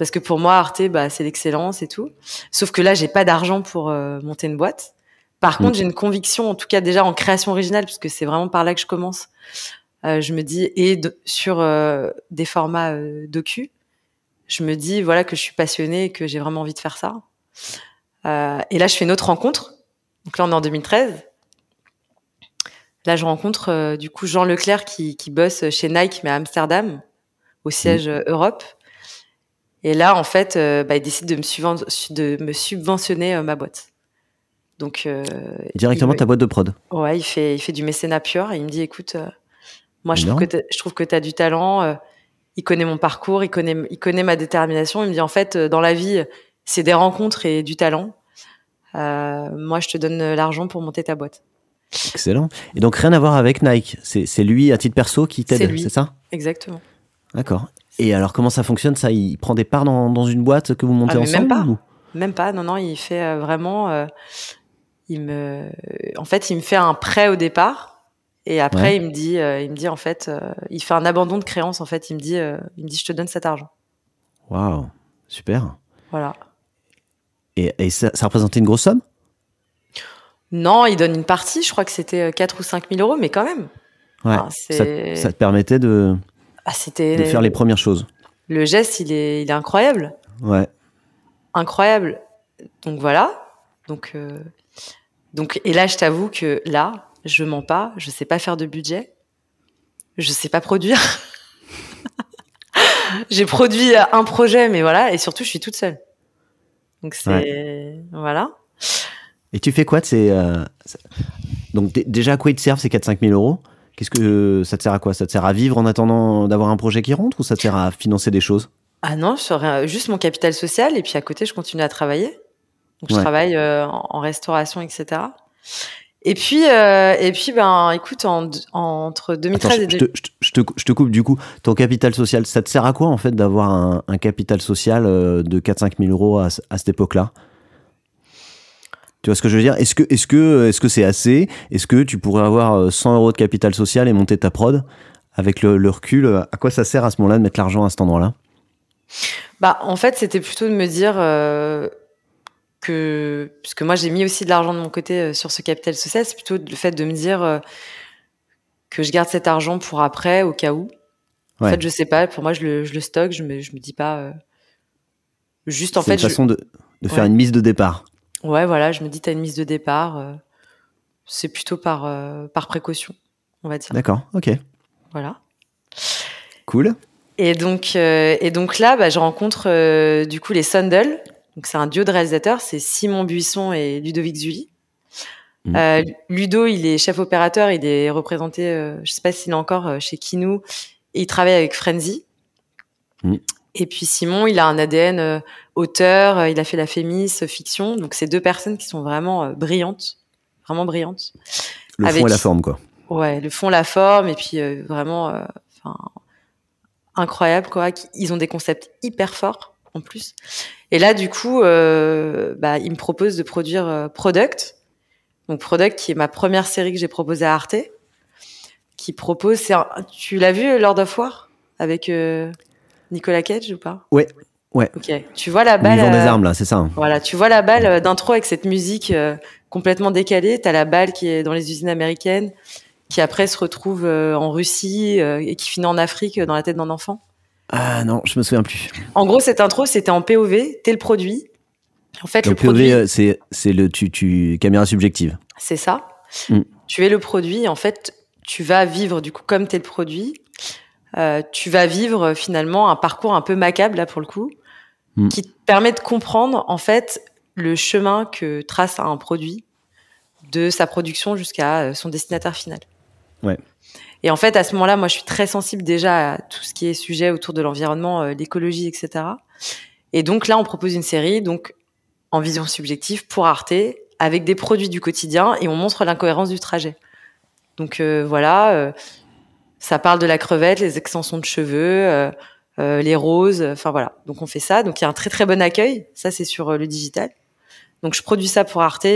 parce que pour moi, Arte, bah, c'est l'excellence et tout. Sauf que là, j'ai pas d'argent pour euh, monter une boîte. Par mmh. contre, j'ai une conviction, en tout cas déjà en création originale, puisque c'est vraiment par là que je commence. je me dis et sur des formats docu, je me dis voilà que je suis passionnée et que j'ai vraiment envie de faire ça. et là, je fais une autre rencontre donc là, on est en 2013. Là, je rencontre euh, du coup Jean Leclerc qui, qui, bosse chez Nike, mais à Amsterdam, au siège mmh. Europe. Et là, en fait, euh, bah, il décide de me, de me subventionner euh, ma boîte. Donc directement ta boîte de prod. Ouais, il fait, il fait du mécénat pur. Et il me dit, écoute, moi, je trouve, que je trouve que tu as du talent. il connaît mon parcours, il connaît, il connaît ma détermination. Il me dit, en fait, dans la vie, c'est des rencontres et du talent. Euh, moi, je te donne l'argent pour monter ta boîte. Excellent. Et donc, rien à voir avec Nike. C'est lui, à titre perso, qui t'aide, c'est ça? Exactement. D'accord. Et alors, comment ça fonctionne ça? Il prend des parts dans, dans, une boîte que vous montez ah, ensemble Même pas. Même pas. Non, non, il fait euh, vraiment. Euh, il me, en fait, il me fait un prêt au départ. Et après, il me dit, il me dit en fait, il fait un abandon de créance. En fait, il me dit, il me dit, je te donne cet argent. Waouh, super. Voilà. Et, ça, représentait une grosse somme? Non, il donne une partie. Je crois que c'était 4 euh, ou 5 000 euros, mais quand même. Ouais, ça, te permettait de, ah, de faire les premières choses. Le geste, il est, il est incroyable. Ouais. Incroyable. Donc voilà. Donc, euh, donc, et là, je t'avoue que là, je mens pas. Je sais pas faire de budget. Je sais pas produire. J'ai produit un projet, mais voilà. Et surtout, je suis toute seule. Donc c'est voilà. Et tu fais quoi de ces euh, donc déjà à quoi ils te servent ces 4-5 000 euros? Qu'est-ce que ça te sert à quoi? Ça te sert à vivre en attendant d'avoir un projet qui rentre ou ça te sert à financer des choses? Ah non, je juste mon capital social et puis à côté je continue à travailler. Donc je travaille euh, en restauration, etc. Et puis, euh, et puis, ben, écoute, entre 2013 et je, te, je, te, je, te, coupe du coup. Ton capital social, ça te sert à quoi en fait d'avoir un, un, capital social euh, de 4-5 000 euros à, à cette époque-là? Tu vois ce que je veux dire? Est-ce que, est-ce que, est-ce que c'est assez? Est-ce que tu pourrais avoir 100 euh, euros de capital social et monter ta prod avec le, le recul? À quoi ça sert à ce moment-là de mettre l'argent à cet endroit-là? Bah, en fait, c'était plutôt de me dire que puisque moi j'ai mis aussi de l'argent de mon côté euh, sur ce capital social, c'est plutôt le fait de me dire euh, que je garde cet argent pour après au cas où. En fait, je sais pas. Pour moi, je le, je le stocke. Je me je me dis pas euh, juste en fait. C'est une façon de, de faire une mise de départ. Ouais, voilà. Je me dis t'as une mise de départ. c'est plutôt par par précaution, on va dire. D'accord. Ok. Voilà. Cool. Et donc et donc là, bah, je rencontre du coup les Sundle donc c'est un duo de réalisateurs, c'est Simon Buisson et Ludovic Zuli. Mmh. Euh, Ludo, il est chef opérateur, il est représenté, euh, je sais pas s'il est encore euh, chez Kinou, et il travaille avec Frenzy. Mmh. Et puis Simon, il a un ADN auteur, il a fait la Fémis, fiction. Donc c'est deux personnes qui sont vraiment brillantes, vraiment brillantes. Le fond et la forme, quoi. Ouais, le fond, la forme, et puis vraiment, enfin, incroyable, quoi. Ils ont des concepts hyper forts en plus. Et là, du coup, euh, bah, il me propose de produire euh, Product. Donc Product, qui est ma première série que j'ai proposée à Arte, qui propose. tu l'as vu Lord of War avec euh, Nicolas Cage ou pas? Ouais. Ouais. Ok. Tu vois la balle. Ils des armes là, c'est ça. Hein. Voilà. Tu vois la balle d'intro avec cette musique complètement décalée. T'as la balle qui est dans les usines américaines, qui après se retrouve en Russie et qui finit en Afrique dans la tête d'un enfant. Ah non, je me souviens plus. En gros, cette intro, c'était en POV, t'es le produit. En fait, le, POV, euh, c'est c'est le tu, tu caméra subjective. C'est ça. Mm. Tu es le produit. En fait, tu vas vivre du coup comme t'es le produit. Euh, tu vas vivre finalement un parcours un peu macabre là pour le coup, mm. qui te permet de comprendre en fait le chemin que trace un produit de sa production jusqu'à euh, son destinataire final. Ouais. Et en fait, à ce moment-là, moi, je suis très sensible déjà à tout ce qui est sujet autour de l'environnement, euh, l'écologie, etc. Et donc là, on propose une série, donc en vision subjective pour Arte, avec des produits du quotidien, et on montre l'incohérence du trajet. Donc euh, voilà, euh, ça parle de la crevette, les extensions de cheveux, les roses, enfin voilà. Donc on fait ça. Donc il y a un très très bon accueil. Ça, c'est sur le digital. Donc je produis ça pour Arte.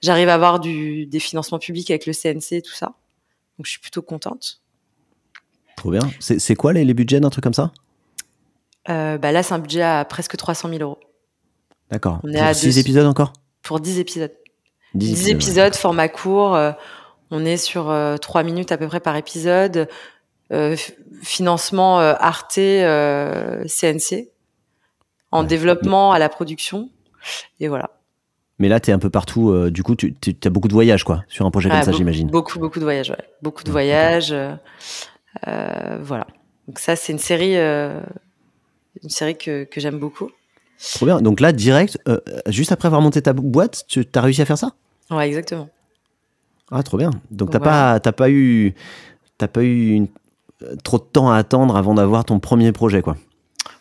J'arrive à avoir du, des financements publics avec le CNC, tout ça. Donc je suis plutôt contente. Trop bien. C'est quoi les, budgets d'un truc comme ça? Euh, bah Là, c'est un budget à presque 300 000 euros. D'accord. On est pour à 6 épisodes encore? Pour 10 épisodes. 10, épisodes, format court. Euh, on est sur 3 euh, minutes à peu près par épisode. financement Arte, CNC. En développement à la production. Et voilà. Mais là, tu es un peu partout. Euh, du coup, tu as beaucoup de voyages, quoi, sur un projet comme ça, j'imagine. Beaucoup, beaucoup de voyages, ouais. Beaucoup de voyages. Euh, euh, voilà. Donc ça, c'est une série, une série que, que j'aime beaucoup. Trop bien. Donc là, direct, juste après avoir monté ta boîte, tu as réussi à faire ça? Ouais, exactement. Ah, trop bien. Donc t'as pas, pas eu, t'as pas eu trop de temps à attendre avant d'avoir ton premier projet, quoi.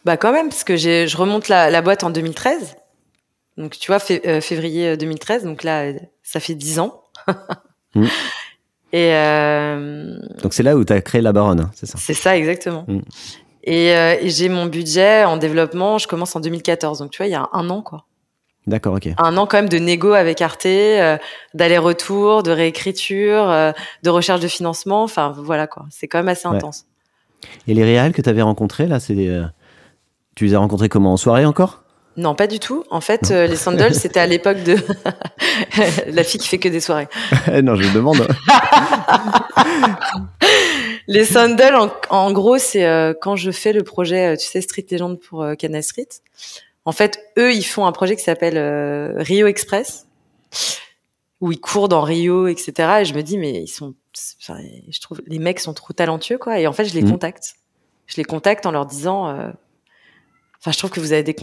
Bah quand même, parce que je remonte la, la boîte en 2013. Donc, tu vois, euh, février 2013, euh, donc là, ça fait 10 ans. Mm. Et euh, donc, c'est là où tu as créé la baronne, hein, c'est ça C'est ça, exactement. Mm. Et, j'ai mon budget en développement, je commence en 2014. Donc, tu vois, il y a un an, quoi. D'accord, ok. Un an quand même de négo avec Arte, d'aller-retour, de réécriture, de recherche de financement. Enfin, voilà, quoi. C'est quand même assez intense. Et les réals que tu avais rencontrés, là, c'est tu les as rencontrés comment En soirée encore? Non, pas du tout. En fait, euh, les sandals, c'était à l'époque de la fille qui fait que des soirées. non, je me demande. les sandals, en, gros, c'est euh, quand je fais le projet, euh, tu sais, Street Legend pour Canal Street. En fait, eux, ils font un projet qui s'appelle Rio Express, où ils courent dans Rio, etc. Et je me dis, mais ils sont, je trouve, les mecs sont trop talentueux, quoi. Et en fait, je les mmh. contacte. Je les contacte en leur disant Enfin, je trouve que vous avez des,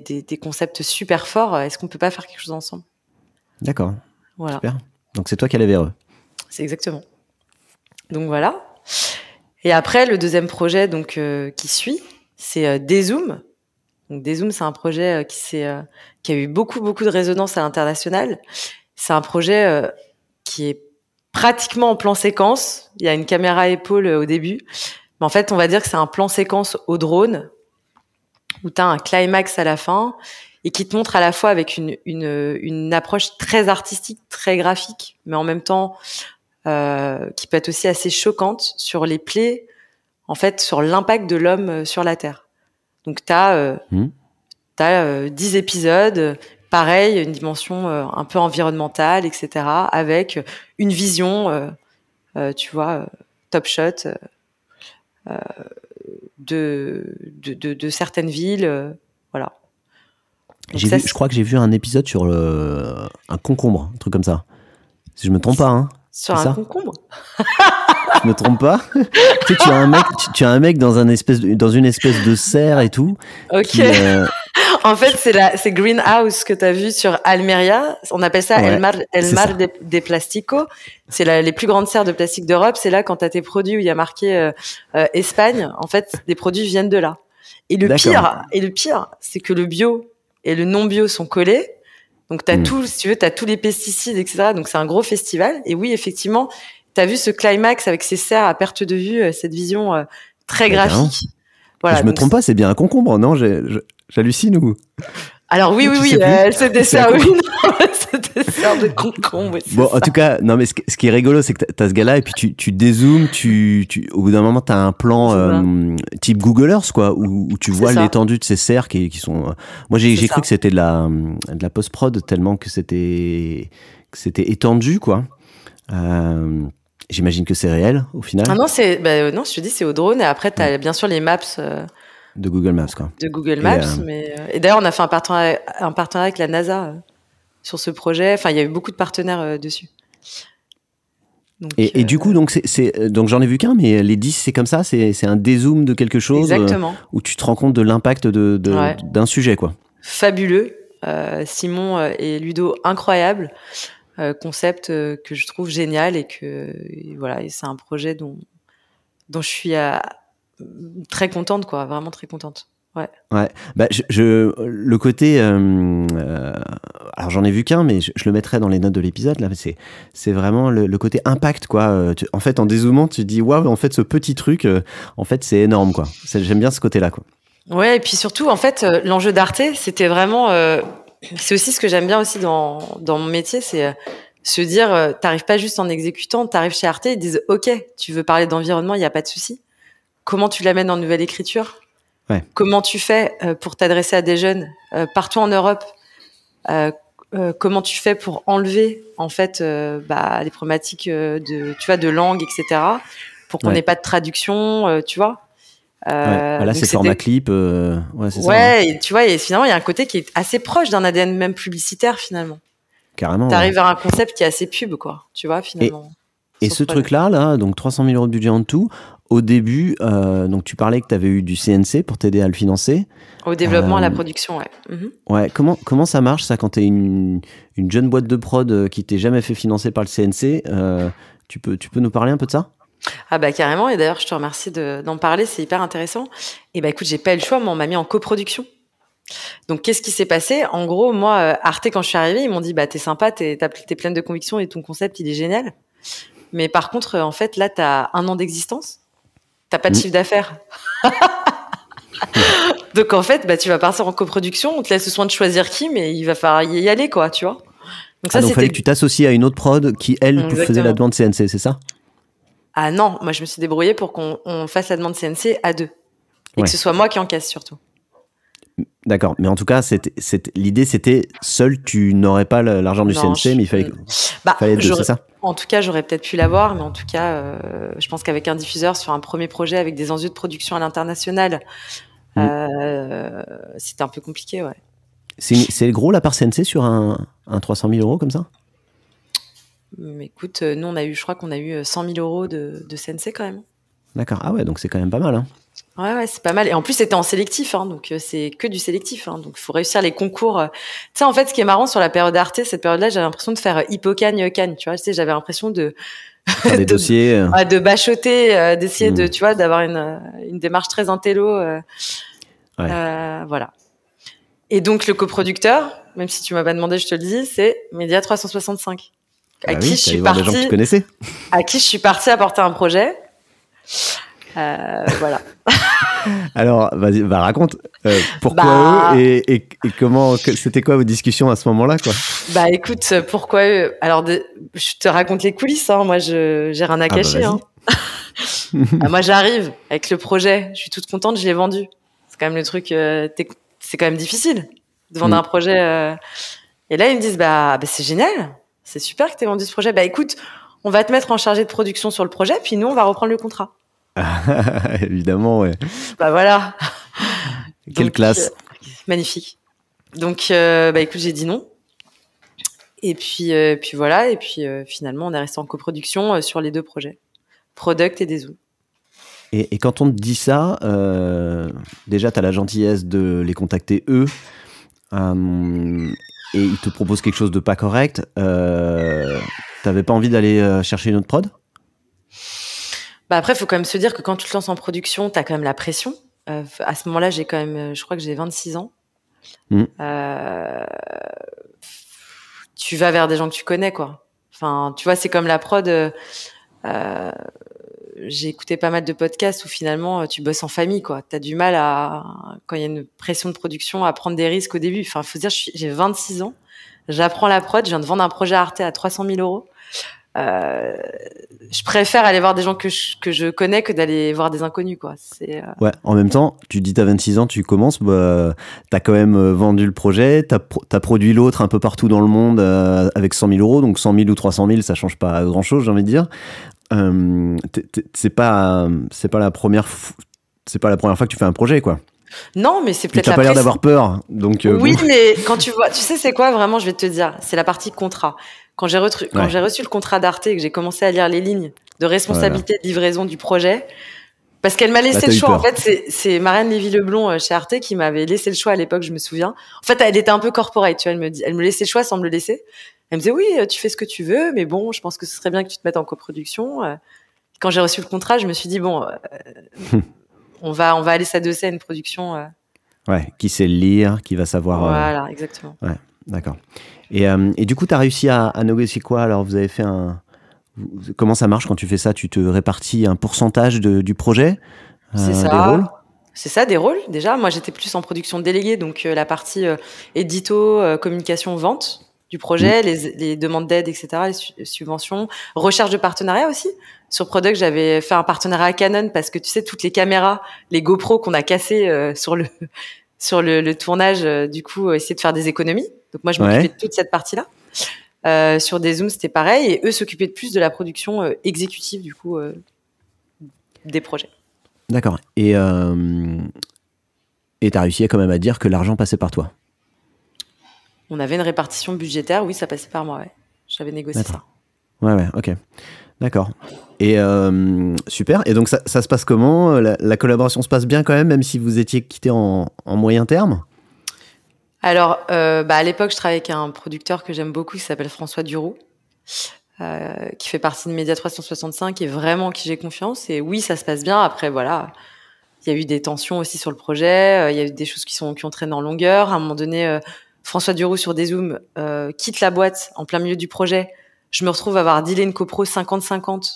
des, des, concepts super forts. Est-ce qu'on peut pas faire quelque chose ensemble? D'accord. Voilà. Super. Donc c'est toi qui allais vers eux. C'est exactement. Donc voilà. Et après, le deuxième projet donc euh, qui suit, c'est euh, Dezoom. Donc Dezoom, c'est un projet euh, qui s'est euh, qui a eu beaucoup beaucoup de résonance à l'international. C'est un projet qui est pratiquement en plan séquence. Il y a une caméra épaule au début, mais en fait, on va dire que c'est un plan séquence au drone où tu as un climax à la fin et qui te montre à la fois avec une, une, une approche très artistique, très graphique, mais en même temps euh, qui peut être aussi assez choquante sur les plaies, en fait, sur l'impact de l'homme euh, sur la Terre. Donc tu as, euh, mmh. as 10 épisodes, pareil, une dimension euh, un peu environnementale, etc., avec une vision, tu vois, top shot de, de, certaines villes. Euh, voilà. je crois que j'ai vu un épisode sur le, un concombre, un truc comme ça. Si je me trompe pas, hein. Sur un concombre? Je me trompe pas tu, as un mec, tu, as un mec dans, un espèce dans une espèce de serre et tout. Ok. Euh, en fait, c'est la, c'est Greenhouse que tu as vu sur Almeria. On appelle ça El Mar, El Mar de, Plastico. C'est les plus grandes serres de plastique d'Europe. C'est là quand tu as tes produits où il y a marqué euh, euh, Espagne. En fait, des produits viennent de là. Et le pire, et le pire, c'est que le bio et le non bio sont collés. Donc, tu as hmm. tout, si tu veux, tu as tous les pesticides, etc. Donc, c'est un gros festival. Et oui, effectivement, tu as vu ce climax avec ces serres à perte de vue, euh, cette vision euh, très graphique. Voilà, je me trompe pas, c'est bien un concombre, non? J'hallucine ou? Alors oui, oui, oui, elle se dessert, oui, elle dessert de concombre. Bon, en tout cas, non, mais ce, qui est rigolo, c'est que tu as ce gars-là et puis tu, tu dézoomes, tu, tu, au bout d'un moment, tu as un plan euh, type Google Earth, quoi, où, où tu vois l'étendue de ces serres qui, qui sont. Euh, moi, j'ai cru que c'était de la, de la post-prod tellement que c'était c'était étendu, quoi. Euh, J'imagine que c'est réel au final. Ah non, c'est bah, non, je te dis c'est au drone et après tu as bien sûr les maps. Euh, de Google Maps, quoi. De Google Maps, et, euh, mais euh, et d'ailleurs on a fait un partenariat, un partenariat avec la NASA sur ce projet. Enfin, il y a eu beaucoup de partenaires dessus. et, et, du coup, donc c'est donc j'en ai vu qu'un, mais les 10 c'est comme ça, c'est un dézoom de quelque chose, Exactement. où tu te rends compte de l'impact de d'un sujet, quoi. Fabuleux, Simon et Ludo incroyable. Euh, concept euh, que je trouve génial et que voilà, c'est un projet dont dont je suis à, euh, très contente, quoi, vraiment très contente. Ouais. Ouais. Bah, je, le côté, alors j'en ai vu qu'un, mais je, le mettrai dans les notes de l'épisode là. C'est, c'est vraiment le, côté impact, quoi. en fait, en dézoomant, tu dis waouh, en fait, ce petit truc, en fait, c'est énorme, quoi. J'aime bien ce côté-là, quoi. Ouais, et puis surtout, en fait, l'enjeu d'Arte, c'était vraiment c'est aussi ce que j'aime bien aussi dans, dans mon métier, c'est euh, se dire, euh, t'arrives pas juste en exécutant, t'arrives chez Arte, ils disent, OK, tu veux parler d'environnement, il n'y a pas de souci. Comment tu l'amènes en nouvelle écriture? Ouais. Comment tu fais euh, pour t'adresser à des jeunes partout en Europe? Comment tu fais pour enlever en fait bah, les problématiques de, tu vois, de langue, etc. Pour qu'on n'ait pas de traduction, tu vois? Euh, voilà, c'est format clip. Euh, ouais, c'est ouais ça, hein. et tu vois, et finalement, il y a un côté qui est assez proche d'un ADN même publicitaire finalement. Carrément. T'arrives vers un concept qui est assez pub, quoi. Tu vois, finalement. Et, ce truc-là, là, donc 300 000 euros de budget en tout. Au début, euh, donc tu parlais que tu avais eu du CNC pour t'aider à le financer. Au développement, à la production, ouais. Mhm. Ouais. Comment comment ça marche ça quand t'es une une jeune boîte de prod qui t'est jamais fait financer par le CNC Tu peux tu peux nous parler un peu de ça? Ah bah carrément, et d'ailleurs je te remercie d'en parler, c'est hyper intéressant. Et bah écoute, j'ai pas eu le choix, mais on m'a mis en coproduction. Donc qu'est-ce qui s'est passé? En gros, moi, euh, Arte, quand je suis arrivée, ils m'ont dit bah t'es sympa, t'es es pleine de conviction et ton concept il est génial. Mais par contre, en fait, là t'as un an d'existence, t'as pas de mmh. chiffre d'affaires. Donc en fait, bah tu vas partir en coproduction, on te laisse le soin de choisir qui, mais il va falloir y aller quoi, tu vois. Donc ça, ah, donc fallait que tu t'associes à une autre prod qui elle faisait la demande CNC, c'est ça? Ah non, moi je me suis débrouillée pour qu'on fasse la demande CNC à deux. Et que ce soit moi qui encaisse surtout. D'accord, mais en tout cas, l'idée c'était seul tu n'aurais pas l'argent du CNC, mais il fallait, bah, fallait deux, c'est ça? En tout cas, j'aurais peut-être pu l'avoir, mais en tout cas, euh, je pense qu'avec un diffuseur sur un premier projet avec des enjeux de production à l'international, mm. euh, c'était un peu compliqué, ouais. C'est gros la part CNC sur un, un 300 000 euros comme ça? Mais écoute, euh, nous, on a eu, je crois qu'on a eu 100 euh, 000 euros de, de CNC quand même. D'accord. Ah ouais, donc c'est quand même pas mal. Hein. Ouais, ouais, c'est pas mal. Et en plus, c'était en sélectif, hein, donc euh, c'est que du sélectif. Hein, donc, il faut réussir les concours. Tu sais, en fait, ce qui est marrant sur la période Arte, cette période-là, j'avais l'impression de faire hippocagne cagne. Tu vois, tu sais, j'avais l'impression de faire des dossiers, de bachoter, d'essayer de, hmm. tu vois, d'avoir une, une démarche très intello. ouais. voilà. Et donc, le coproducteur, même si tu m'as pas demandé, je te le dis, c'est Média 365 à bah qui je suis partie. À qui je suis partie apporter un projet. Euh, voilà. Alors, vas-y, bah, raconte euh, pourquoi bah, eux et, comment c'était quoi vos discussions à ce moment-là, quoi? Bah, écoute, pourquoi eux? Alors, je te raconte les coulisses. Hein. Moi, je j'ai rien à ah, bah, cacher. hein. moi, j'arrive avec le projet. Je suis toute contente. Je l'ai vendu. C'est quand même le truc. Euh, c'est quand même difficile de vendre mm. un projet. Et là, ils me disent bah c'est génial c'est super que tu aies vendu ce projet. Bah écoute, on va te mettre en chargé de production sur le projet, puis nous, on va reprendre le contrat. Évidemment, ouais. Bah voilà. Quelle classe. Euh, magnifique. Donc, euh, bah écoute, j'ai dit non. Et puis, euh, puis voilà. Et puis finalement, on est resté en coproduction sur les deux projets, Product et des Et, et, quand on te dit ça, déjà, tu as la gentillesse de les contacter eux et il te propose quelque chose de pas correct, euh, t'avais pas envie d'aller euh, chercher une autre prod? Bah après, il faut quand même se dire que quand tu te lances en production, tu as quand même la pression. à ce moment-là, j'ai quand même, je crois que j'ai 26 ans. Mmh. tu vas vers des gens que tu connais, quoi. Enfin, tu vois, c'est comme la prod. Euh, j'ai écouté pas mal de podcasts où finalement euh, tu bosses en famille, quoi. T'as du mal à, quand il y a une pression de production, à prendre des risques au début. Enfin, faut dire, j'ai 26 ans, j'apprends la prod, je viens de vendre un projet à Arte à 300 000 euros. Euh, je préfère aller voir des gens que je, que je connais que d'aller voir des inconnus, quoi. Euh... Ouais. En même temps, tu dis t'as 26 ans, tu commences, bah, t'as quand même euh, vendu le projet, t'as as produit l'autre un peu partout dans le monde avec 100 000 euros, donc 100 000 ou 300 000, ça change pas grand chose, j'ai envie de dire. Euh, c'est pas c'est pas la première c'est pas la première fois que tu fais un projet quoi. Non, mais c'est peut-être. T'as pas l'air d'avoir peur, donc. Euh, oui, mais quand tu vois, tu sais, c'est quoi vraiment Je vais te dire, c'est la partie contrat. Quand j'ai quand j'ai reçu le contrat d'Arte et que j'ai commencé à lire les lignes de responsabilité de livraison du projet, parce qu'elle m'a laissé le choix. En fait, c'est Marianne Lévy-Leblon euh, chez Arte qui m'avait laissé le choix à l'époque, je me souviens. En fait, elle était un peu corporate, tu vois. Elle me dit, elle me laissait le choix sans me le laisser. Elle me disait oui, tu fais ce que tu veux, mais bon, je pense que ce serait bien que tu te mettes en coproduction. Euh, quand j'ai reçu le contrat, je me suis dit bon, euh, on va on va aller s'adosser à une production. Euh. Ouais, qui sait lire, qui va savoir. Voilà, exactement. Ouais, d'accord. Et, et, du coup, tu as réussi à, à, négocier quoi? Alors, vous avez fait un. Comment ça marche quand tu fais ça? Tu te répartis un pourcentage de, du projet C'est ça. Des rôles? C'est ça, des rôles déjà. Moi, j'étais plus en production déléguée, donc la partie édito, communication, vente du projet, les, demandes d'aide, etc., les subventions, recherche de partenariat aussi. Sur Product, j'avais fait un partenariat à Canon parce que tu sais toutes les caméras, les GoPro qu'on a cassées euh, sur le sur le, tournage, euh, du coup, euh, essayer de faire des économies. Donc moi, je m'occupais de toute cette partie-là. sur des zooms, c'était pareil, et eux s'occupaient de plus de la production exécutive du coup des projets. D'accord. Et et t'as réussi quand même à dire que l'argent passait par toi on avait une répartition budgétaire, oui, ça passait par moi, ouais. J'avais négocié ça. Ouais, ouais, ok. D'accord. Et euh, super. Et donc, ça, se passe comment? La, collaboration se passe bien quand même, même si vous étiez quitté en, moyen terme? Alors, euh, bah, à l'époque, je travaillais avec un producteur que j'aime beaucoup qui s'appelle François Duroux. Euh, qui fait partie de Média 365 et vraiment qui j'ai confiance. Et oui, ça se passe bien. Après, voilà, il y a eu des tensions aussi sur le projet. Il y a eu des choses qui, sont, qui ont traîné en longueur. À un moment donné, François Duroux sur des Zooms euh, quitte la boîte en plein milieu du projet. Je me retrouve à avoir dealé une copro 50-50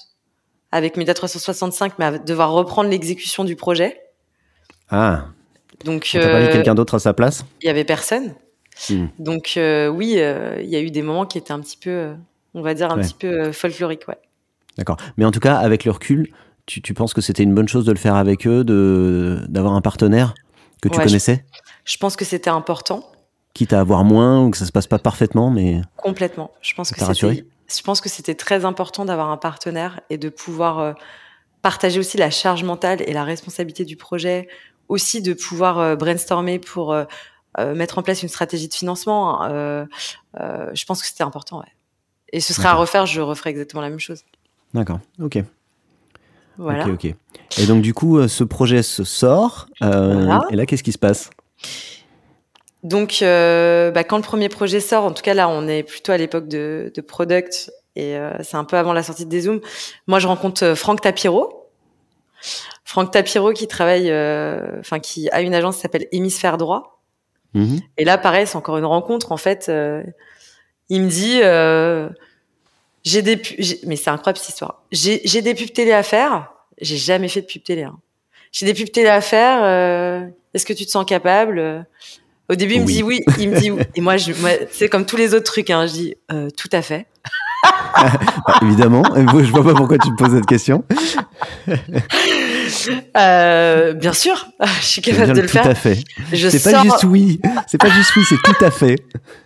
avec Meta 365, mais à devoir reprendre l'exécution du projet. Ah. Donc. T'as pas mis euh, quelqu'un d'autre à sa place? Il y avait personne. Hmm. Donc euh, oui, il y a eu des moments qui étaient un petit peu, on va dire un petit peu folkloriques, ouais. D'accord. Mais en tout cas, avec le recul, tu, tu penses que c'était une bonne chose de le faire avec eux, de d'avoir un partenaire que tu connaissais? Je pense que c'était important quitte à avoir moins ou que ça se passe pas parfaitement, mais complètement. Je pense que c'était, je pense que c'était très important d'avoir un partenaire et de pouvoir euh, partager aussi la charge mentale et la responsabilité du projet, aussi de pouvoir euh, brainstormer pour euh, mettre en place une stratégie de financement. Hein, je pense que c'était important. Ouais. Et ce serait à refaire, je referais exactement la même chose. D'accord. Ok. Voilà. Ok, ok. Et donc du coup, ce projet se sort. Et là, qu'est-ce qui se passe? Donc, euh, bah, quand le premier projet sort, en tout cas là, on est plutôt à l'époque de, de product et euh, c'est un peu avant la sortie des Zooms. Moi, je rencontre euh, Franck Tapiro. Franck Tapiro qui travaille, enfin qui a une agence qui s'appelle Hémisphère Droit. Mhm. Et là, pareil, c'est encore une rencontre. En fait, il me dit, j'ai des, mais c'est incroyable cette histoire. J'ai des pubs télé à faire. J'ai jamais fait de pub télé. Hein. J'ai des pubs télé à faire. Est-ce que tu te sens capable? Au début, il me dit oui, il me dit oui. Et moi, je, c'est comme tous les autres trucs, hein, je dis euh, tout à fait. Bah, évidemment, je vois pas pourquoi tu me poses cette question. Euh, bien sûr, je suis capable de le, faire. Tout à fait. C'est pas juste oui, c'est pas juste oui, c'est tout à fait.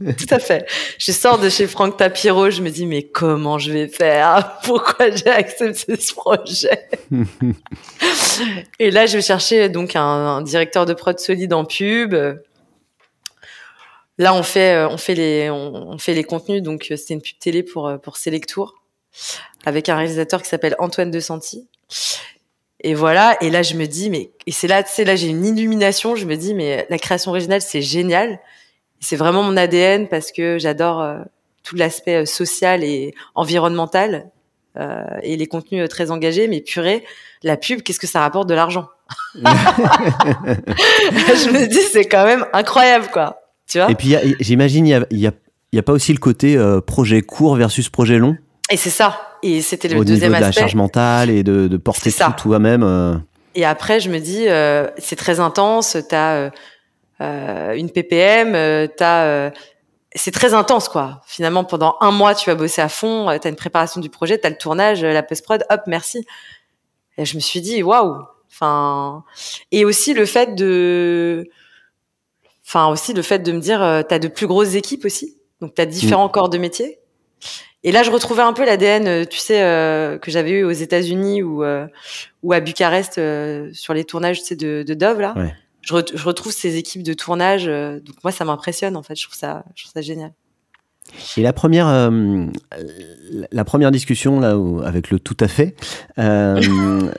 tout à fait. Je sors de chez Franck Tapiro, je me dis mais comment je vais faire? Pourquoi j'ai accepté ce projet? Et là, je vais chercher donc un, un directeur de prod solide en pub Là, on fait, euh, on fait les, on, fait les contenus. Donc, euh, c'était une pub télé pour euh, pour Selectour avec un réalisateur qui s'appelle Antoine De Santi. Et voilà. Et là, je me dis, mais et c'est là, c'est là, j'ai une illumination. Je me dis, mais la création originale, c'est génial. C'est vraiment mon ADN parce que j'adore tout l'aspect social et environnemental. et les contenus très engagés, mais purée, la pub, qu'est-ce que ça rapporte de l'argent? Je me dis, c'est quand même incroyable, quoi. Tu vois Et puis, j'imagine, il y a, y a, pas aussi le côté projet court versus projet long Et c'est ça. Et c'était le Au deuxième niveau aspect. de la charge mentale et de, de porter tout toi-même. Et après, je me dis, euh, c'est très intense. T'as euh, euh, une PPM, euh, euh, c'est très intense, quoi. Finalement, pendant un mois, tu vas bosser à fond. T'as une préparation du projet, t'as le tournage, la post prod. Hop, merci. Et je me suis dit, waouh. Enfin, et aussi le fait de, enfin aussi le fait de me dire, t'as de plus grosses équipes aussi. Donc t'as différents mmh. corps de métier. Et là, je retrouvais un peu l'ADN, tu sais, euh, que j'avais eu aux États-Unis ou euh, ou à Bucarest euh, sur les tournages, tu sais, de, de Dove là. Ouais. Je, re je, retrouve ces équipes de tournage. donc moi, ça m'impressionne en fait. Je trouve ça, je trouve ça génial. Et la première, euh, la première discussion là où, avec le tout à fait, euh,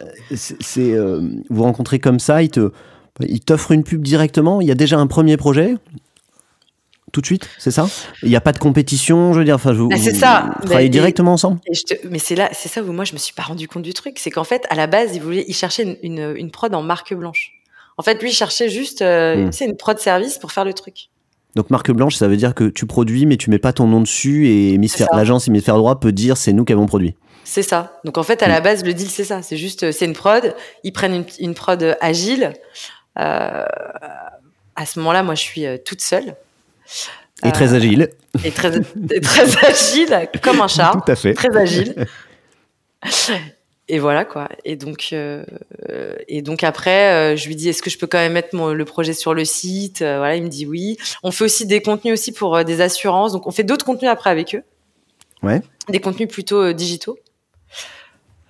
c'est vous rencontrez comme ça, il te, il t'offre une pub directement. Il y a déjà un premier projet tout de suite, c'est ça? Il n'y a pas de compétition, je veux dire, enfin, vous, bah, c'est ça. Vous travaillez bah, directement et, ensemble? et te, Mais c'est là, c'est ça où moi je me suis pas rendu compte du truc, c'est qu'en fait, à la base, il voulait, il cherchait une, une, une, prod en marque blanche. En fait, lui, il cherchait juste, euh, Hmm. une prod service pour faire le truc. Donc marque blanche, ça veut dire que tu produis, mais tu mets pas ton nom dessus et l'agence hémisphère droit peut dire c'est nous qui avons produit. C'est ça. Donc en fait, à la base, le deal c'est ça. C'est juste, c'est une prod. Ils prennent une, une prod agile. Euh, à ce moment-là, moi, je suis euh, toute seule. Et très agile. Et très, et très agile, comme un chat. Tout à fait. Très agile. Et voilà quoi. Et donc, euh, et donc après, euh, je lui dis est-ce que je peux quand même mettre mon, le projet sur le site? Euh, Voilà, il me dit oui. On fait aussi des contenus aussi pour euh, des assurances. Donc on fait d'autres contenus après avec eux. Ouais. Des contenus plutôt euh, digitaux.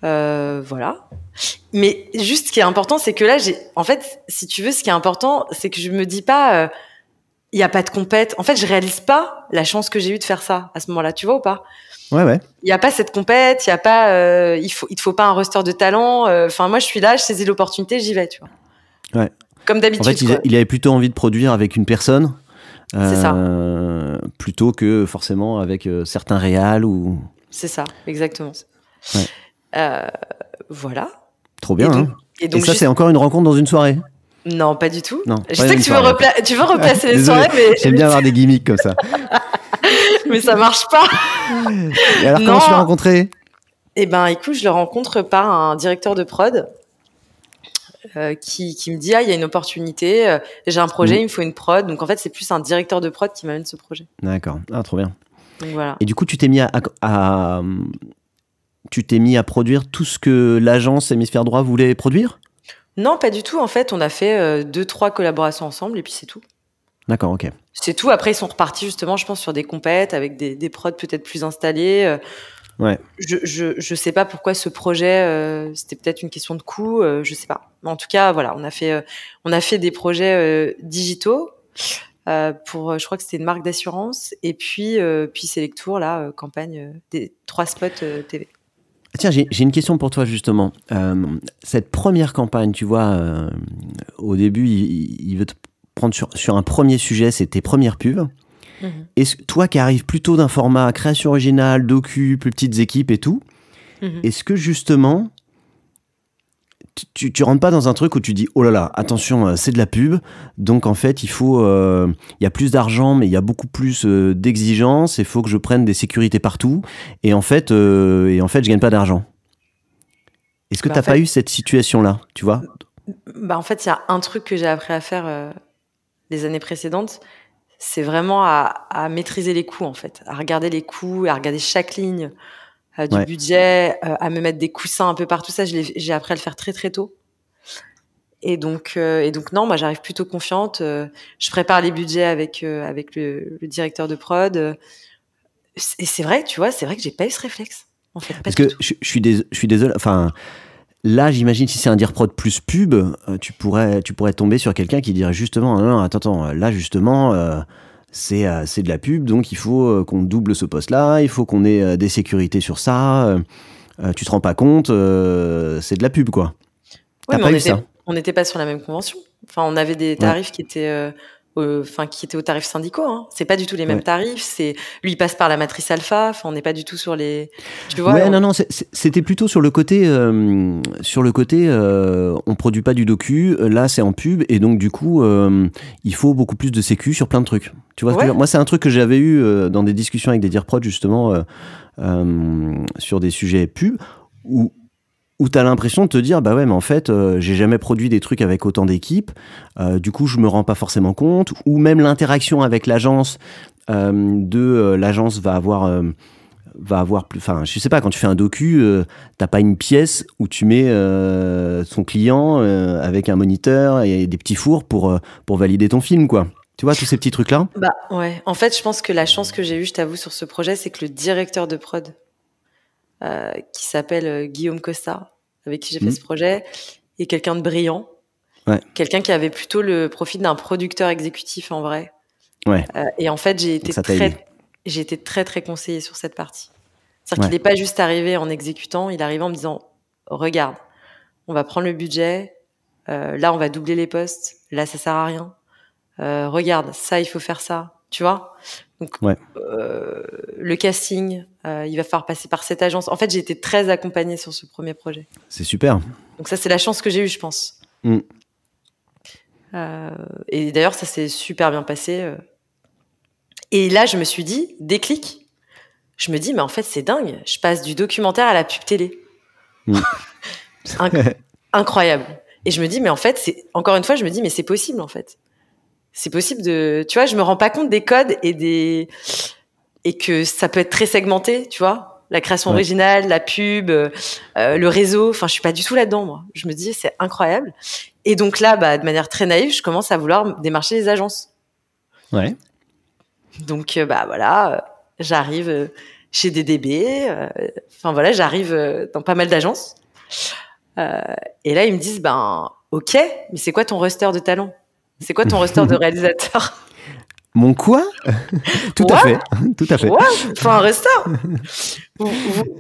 Euh, voilà. Mais juste ce qui est important, c'est que là, j'ai, en fait, si tu veux, ce qui est important, c'est que je me dis pas, il y a pas de compète. En fait, je réalise pas la chance que j'ai eue de faire ça à ce moment-là. Tu vois ou pas? Ouais, ouais. Il n'y a pas cette compète, il y a pas, euh, il faut, il te faut pas un roster de talent. Enfin, moi, je suis là, je saisis l'opportunité, j'y vais, tu vois. Ouais. Comme d'habitude. En fait, il, il, avait plutôt envie de produire avec une personne. C'est ça. Euh, plutôt que forcément avec euh, certains réals ou. C'est ça, exactement. Ouais. Euh, voilà. Trop bien. Et donc, hein et donc et ça, juste... c'est encore une rencontre dans une soirée Non, pas du tout. Non, je sais que tu veux, repla... tu veux, replacer les soirées, mais. J'aime bien avoir des gimmicks comme ça. mais ça marche pas. Et alors, comment tu l'as rencontré? Eh ben, écoute, je le rencontre par un directeur de prod euh, qui, qui, me dit ah il y a une opportunité, euh, j'ai un projet, mmh. il me faut une prod. Donc en fait, c'est plus un directeur de prod qui m'amène ce projet. D'accord. Ah, trop bien. Donc, voilà. Et du coup, tu t'es mis à, à, à tu t'es mis à produire tout ce que l'agence Hémisphère Droit voulait produire? Non, pas du tout. En fait, on a fait euh, deux, trois collaborations ensemble et puis c'est tout. D'accord, ok. C'est tout. Après, ils sont repartis justement, je pense, sur des compètes avec des, des prods peut-être plus installés. euh, Ouais. Je, je, je sais pas pourquoi ce projet, euh, c'était peut-être une question de coût, euh, je sais pas. Mais en tout cas, voilà, on a fait, euh, on a fait des projets digitaux pour, je crois que c'était une marque d'assurance, et puis, puis Selectour, là, campagne des trois spots TV. Tiens, j'ai une question pour toi justement. Euh, cette première campagne, tu vois, euh, au début, il, il, veut te prendre sur, sur un premier sujet, c'est tes premières pubs. Mmh. Est-ce toi qui arrives plutôt d'un format création originale, docu, plus petites équipes et tout, mmh. est-ce que justement tu, tu rentres pas dans un truc où tu dis oh là là attention c'est de la pub. Donc en fait il faut il euh, y a plus d'argent mais il y a beaucoup plus euh, d'exigences. Il faut que je prenne des sécurités partout. Et en fait euh, et en fait je gagne pas d'argent. Est-ce que bah, t'as en fait, pas eu cette situation là tu vois? Bah en fait il y a un truc que j'ai appris à faire euh, les années précédentes. C'est vraiment à, à, maîtriser les coûts en fait. À regarder les coûts à regarder chaque ligne euh, du Ouais. budget, euh, à me mettre des coussins un peu partout. Ça, j'ai appris à le faire très très tôt. Et donc, euh, et donc non, moi j'arrive plutôt confiante. je prépare les budgets avec avec le, le directeur de prod. et c'est vrai, tu vois, c'est vrai que j'ai pas eu ce réflexe. En fait, pas parce que tout. je, je suis dés- je suis désolé enfin là j'imagine si c'est un dire prod plus pub tu pourrais tu pourrais tomber sur quelqu'un qui dirait justement non, non attends attends là justement c'est euh, c'est de la pub donc il faut euh, qu'on double ce poste là il faut qu'on ait euh, des sécurités sur ça tu te rends pas compte c'est de la pub quoi. Ouais, t'as mais pas on eu était- ça on n'était pas sur la même convention. Enfin, on avait des tarifs qui étaient euh, enfin qui était au tarif syndicaux. Hein. C'est pas du tout les mêmes tarifs. C'est lui il passe par la matrice alpha. On n'est pas du tout sur les. Tu vois Ouais, non, non. C'était plutôt sur le côté, euh, sur le côté, euh, on produit pas du docu. Là, c'est en pub et donc du coup, euh, il faut beaucoup plus de sécu sur plein de trucs. Tu vois, moi, c'est un truc que j'avais eu dans des discussions avec des dire justement sur des sujets pub où où tu as l'impression de te dire bah ouais mais en fait euh, j'ai jamais produit des trucs avec autant d'équipes euh, du coup je me rends pas forcément compte ou même l'interaction avec l'agence euh, de l'agence va avoir va avoir plus enfin je sais pas quand tu fais un docu t'as pas une pièce où tu mets son client avec un moniteur et des petits fours pour pour valider ton film quoi. Tu vois tous ces petits trucs là bah ouais. En fait je pense que la chance que j'ai eue je t'avoue sur ce projet c'est que le directeur de prod qui s'appelle Guillaume Costa avec qui j'ai fait mmh. ce projet, et quelqu'un de brillant. Quelqu'un qui avait plutôt le profil d'un producteur exécutif en vrai. Ouais. Euh, et en fait, j'ai été très, j'ai été très très conseillé sur cette partie. C'est-à-dire qu'il n'est pas juste arrivé en exécutant, il arrivait en me disant regarde, on va prendre le budget, euh, là on va doubler les postes, là ça sert à rien. Euh, regarde, ça il faut faire ça, tu vois? Donc le casting, euh, il va falloir passer par cette agence. En fait, j'ai été très accompagnée sur ce premier projet. C'est super. Donc ça, c'est la chance que j'ai eue, je pense. Mm. Euh, et d'ailleurs, ça s'est super bien passé. Et là, je me suis dit, déclic. Je me dis, mais en fait, c'est dingue. Je passe du documentaire à la pub télé. Mm. Incroyable. Et je me dis, mais en fait, c'est encore une fois, je me dis, mais c'est possible, en fait c'est possible de, tu vois, je me rends pas compte des codes et des et que ça peut être très segmenté, tu vois, la création originale, la pub, euh, le réseau. Enfin, je suis pas du tout là-dedans, moi. Je me dis c'est incroyable. Et donc là, bah, de manière très naïve, je commence à vouloir démarcher les agences. Ouais. Donc euh, bah voilà, euh, j'arrive chez DDB. Enfin voilà, j'arrive dans pas mal d'agences. et là, ils me disent ben ok, mais c'est quoi ton roster de talents c'est quoi ton roster de réalisateur Mon quoi? Tout à fait, tout à fait. Enfin, un roster. vous,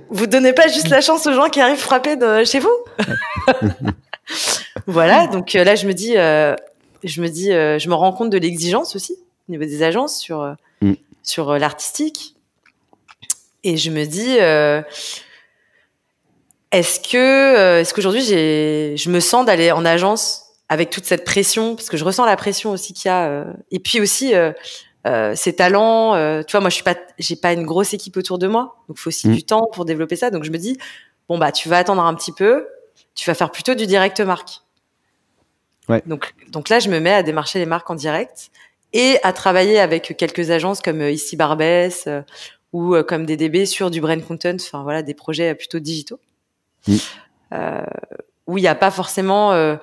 vous, donnez pas juste la chance aux gens qui arrivent frapper de chez vous? voilà, donc euh, là je me dis, euh, je me dis, euh, je me rends compte de l'exigence aussi au niveau des agences sur mm. sur l'artistique, et je me dis. est-ce que, est-ce qu'aujourd'hui j'ai, je me sens d'aller en agence? Avec toute cette pression, parce que je ressens la pression aussi qu'il y a, euh, et puis aussi euh, euh, ces talents. tu vois, moi, je suis pas, j'ai pas une grosse équipe autour de moi, donc il faut aussi mm. du temps pour développer ça. Donc je me dis, bon bah, tu vas attendre un petit peu, tu vas faire plutôt du direct marque. Ouais. Donc, donc là, je me mets à démarcher les marques en direct et à travailler avec quelques agences comme ici Barbès ou comme DDB sur du brand content, enfin voilà, des projets plutôt digitaux, mm. où il n'y a pas forcément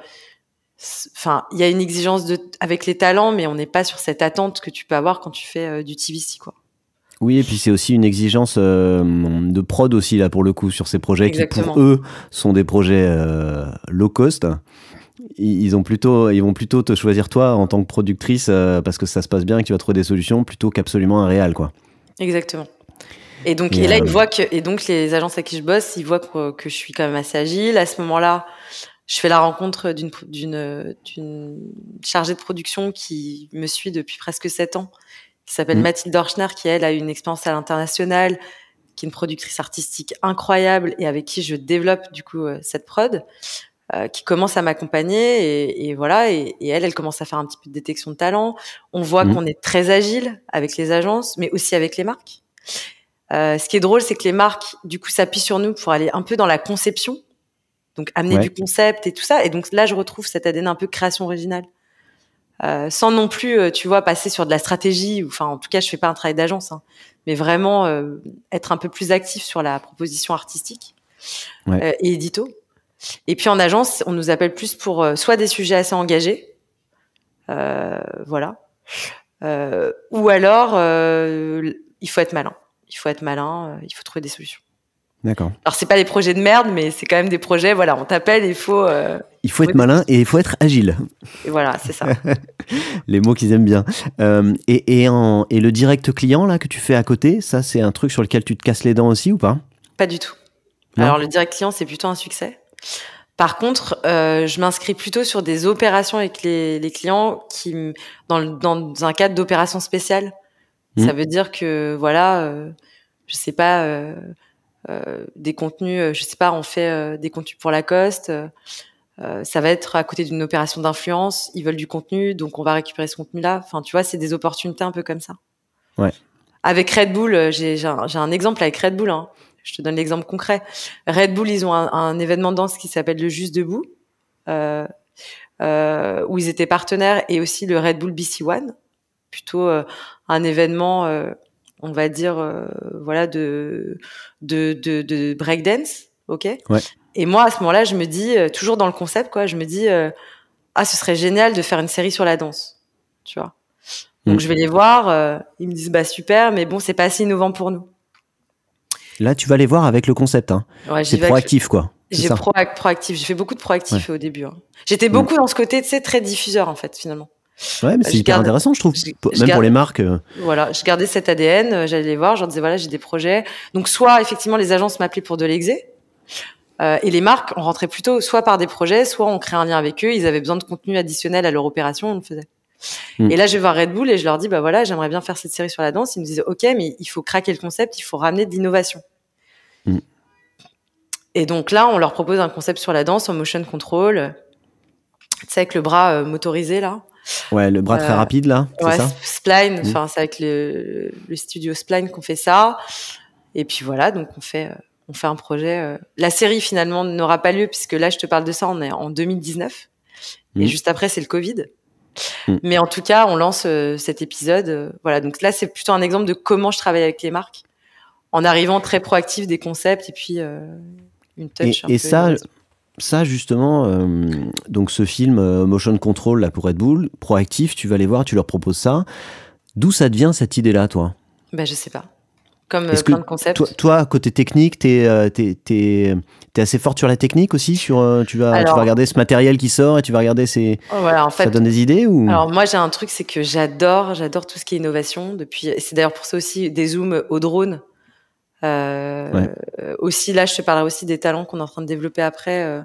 enfin, il y a une exigence de, avec les talents, mais on n'est pas sur cette attente que tu peux avoir quand tu fais euh, du TVC, quoi. Oui, et puis c'est aussi une exigence euh, de prod aussi là pour le coup sur ces projets qui pour eux sont des projets euh, low cost. Ils ont plutôt, ils vont plutôt te choisir toi en tant que productrice parce que ça se passe bien et que tu vas trouver des solutions plutôt qu'absolument un réel quoi. Exactement. Et donc, et, là, ils voient que, et donc les agences avec qui je bosse, ils voient que, que je suis quand même assez agile. À ce moment-là, je fais la rencontre d'une d'une d'une chargée de production qui me suit depuis presque sept ans, qui s'appelle mmh. Mathilde Dorschner, qui elle a une expérience à l'international, qui est une productrice artistique incroyable et avec qui je développe du coup euh, cette prod, euh, qui commence à m'accompagner et, et, voilà et, et, elle, elle commence à faire un petit peu de détection de talent. On voit mmh. qu'on est très agile avec les agences, mais aussi avec les marques. Euh, ce qui est drôle, c'est que les marques, du coup, s'appuient sur nous pour aller un peu dans la conception donc amener du concept et tout ça. Et donc là, je retrouve cet ADN un peu création originale. Euh, sans non plus, euh, tu vois, passer sur de la stratégie. Enfin, en tout cas, je fais pas un travail d'agence, hein, mais vraiment euh, être un peu plus actif sur la proposition artistique et édito. Et puis en agence, on nous appelle plus pour soit des sujets assez engagés, voilà, ou alors il faut être malin. Il faut être malin. il faut trouver des solutions. D'accord. Alors c'est pas des projets de merde, mais c'est quand même des projets. Voilà, on t'appelle, il faut. Euh, il faut être malin et il faut être agile. Et voilà, c'est ça. Les mots qu'ils aiment bien. Euh, et, et, en, et le direct client là que tu fais à côté, ça c'est un truc sur lequel tu te casses les dents aussi ou pas? Pas du tout. Alors le direct client c'est plutôt un succès Par contre, euh, je m'inscris plutôt sur des opérations avec les, les clients qui, dans, dans un cadre d'opération spéciale. Mmh. Ça veut dire que voilà, euh, je sais pas, euh des contenus, euh, je sais pas, on fait euh, des contenus pour Lacoste. ça va être à côté d'une opération d'influence. Ils veulent du contenu, donc on va récupérer ce contenu-là. Enfin, tu vois, c'est des opportunités un peu comme ça. Ouais. Avec Red Bull, j'ai un, un, exemple avec Red Bull. Hein. Je te donne l'exemple concret. Red Bull, ils ont un, un événement de danse qui s'appelle le Juste Debout, euh, euh, où ils étaient partenaires, et aussi le Red Bull BC One, plutôt euh, un événement, euh, on va dire, euh, voilà, de de, de, de breakdance, ok? Ouais. Et moi, à ce moment-là, je me dis, toujours dans le concept, quoi, je me dis, ah, ce serait génial de faire une série sur la danse, tu vois? Donc mm. je vais les voir, ils me disent, bah super, mais bon, c'est pas assez innovant pour nous. Là, tu vas les voir avec le concept. Hein. Ouais, c'est proactif, quoi. J'ai pro proactif. J'ai fait beaucoup de proactif au début. Hein. J'étais beaucoup dans ce côté, tu sais, très diffuseur en fait, finalement. Ouais, mais c'est hyper intéressant, je trouve. même pour les marques. Euh. Voilà, je gardais cet ADN. Euh, j'allais les voir, je leur disais voilà, j'ai des projets. Donc soit effectivement les agences m'appelaient pour de l'exé. Euh, et les marques, on rentrait plutôt soit par des projets, soit on crée un lien avec eux. Ils avaient besoin de contenu additionnel à leur opération, on le faisait. Hmm. Et là, je vais voir Red Bull et je leur dis, bah voilà, j'aimerais bien faire cette série sur la danse. Ils me disaient, ok, mais il faut craquer le concept, il faut ramener de l'innovation. Mm. Et donc là, on leur propose un concept sur la danse en motion control. Tu sais, avec le bras euh, motorisé, là. Ouais, le bras très euh, rapide, là. Ouais, ça Spline. Mm. Enfin, c'est avec le, le studio Spline qu'on fait ça. Et puis voilà, donc on fait, euh, on fait un projet. La série, finalement, n'aura pas lieu, puisque là, je te parle de ça, on est en 2019. Et mm. juste après, c'est le Covid. Mais en tout cas, on lance cet épisode. voilà, donc là, c'est plutôt un exemple de comment je travaille avec les marques en arrivant très proactif des concepts et puis euh, une touch. Et, ça, ça justement, euh, donc ce film euh, Motion Control là pour Red Bull, proactif, tu vas les voir, tu leur proposes ça. D'où ça devient cette idée-là, toi? Ben je sais pas. Comme plein de concepts. Toi, côté technique, tu es, es, assez forte sur la technique aussi sur, tu, vas, tu vas regarder ce matériel qui sort et tu vas regarder ces... Oh, voilà, en fait, ça donne des idées ou... Alors moi j'ai un truc, c'est que j'adore j'adore tout ce qui est innovation. Depuis, C'est d'ailleurs pour ça aussi des zooms au drone euh, Aussi, là, je te parlerai aussi des talents qu'on est en train de développer après. Euh,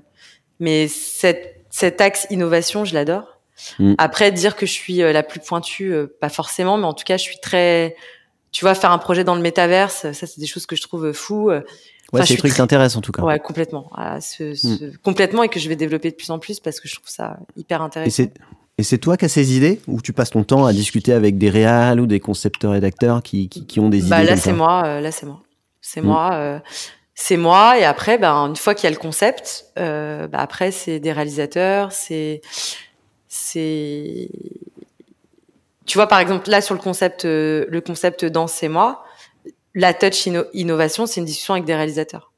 mais cette, cet axe innovation, je l'adore. Mm. Après, dire que je suis euh, la plus pointue, euh, pas forcément, mais en tout cas, je suis très. Tu vois, faire un projet dans le métaverse, ça, c'est des choses que je trouve fou. ouais, c'est des trucs qui t'intéressent en tout cas. Ouais, complètement. Ah, ce, ce... Mm. Complètement et que je vais développer de plus en plus parce que je trouve ça hyper intéressant. Et c'est toi qui as ces idées ou tu passes ton temps à discuter avec des réals ou des concepteurs rédacteurs qui, qui, qui ont des bah, idées Là, c'est moi. là, c'est moi. C'est mm. moi. Euh, c'est moi. Et après, ben, une fois qu'il y a le concept, euh, ben, après, c'est des réalisateurs, c'est. c'est tu vois, par exemple, là, sur le concept, euh, le concept danse, c'est moi. La touch innovation, c'est une discussion avec des réalisateurs.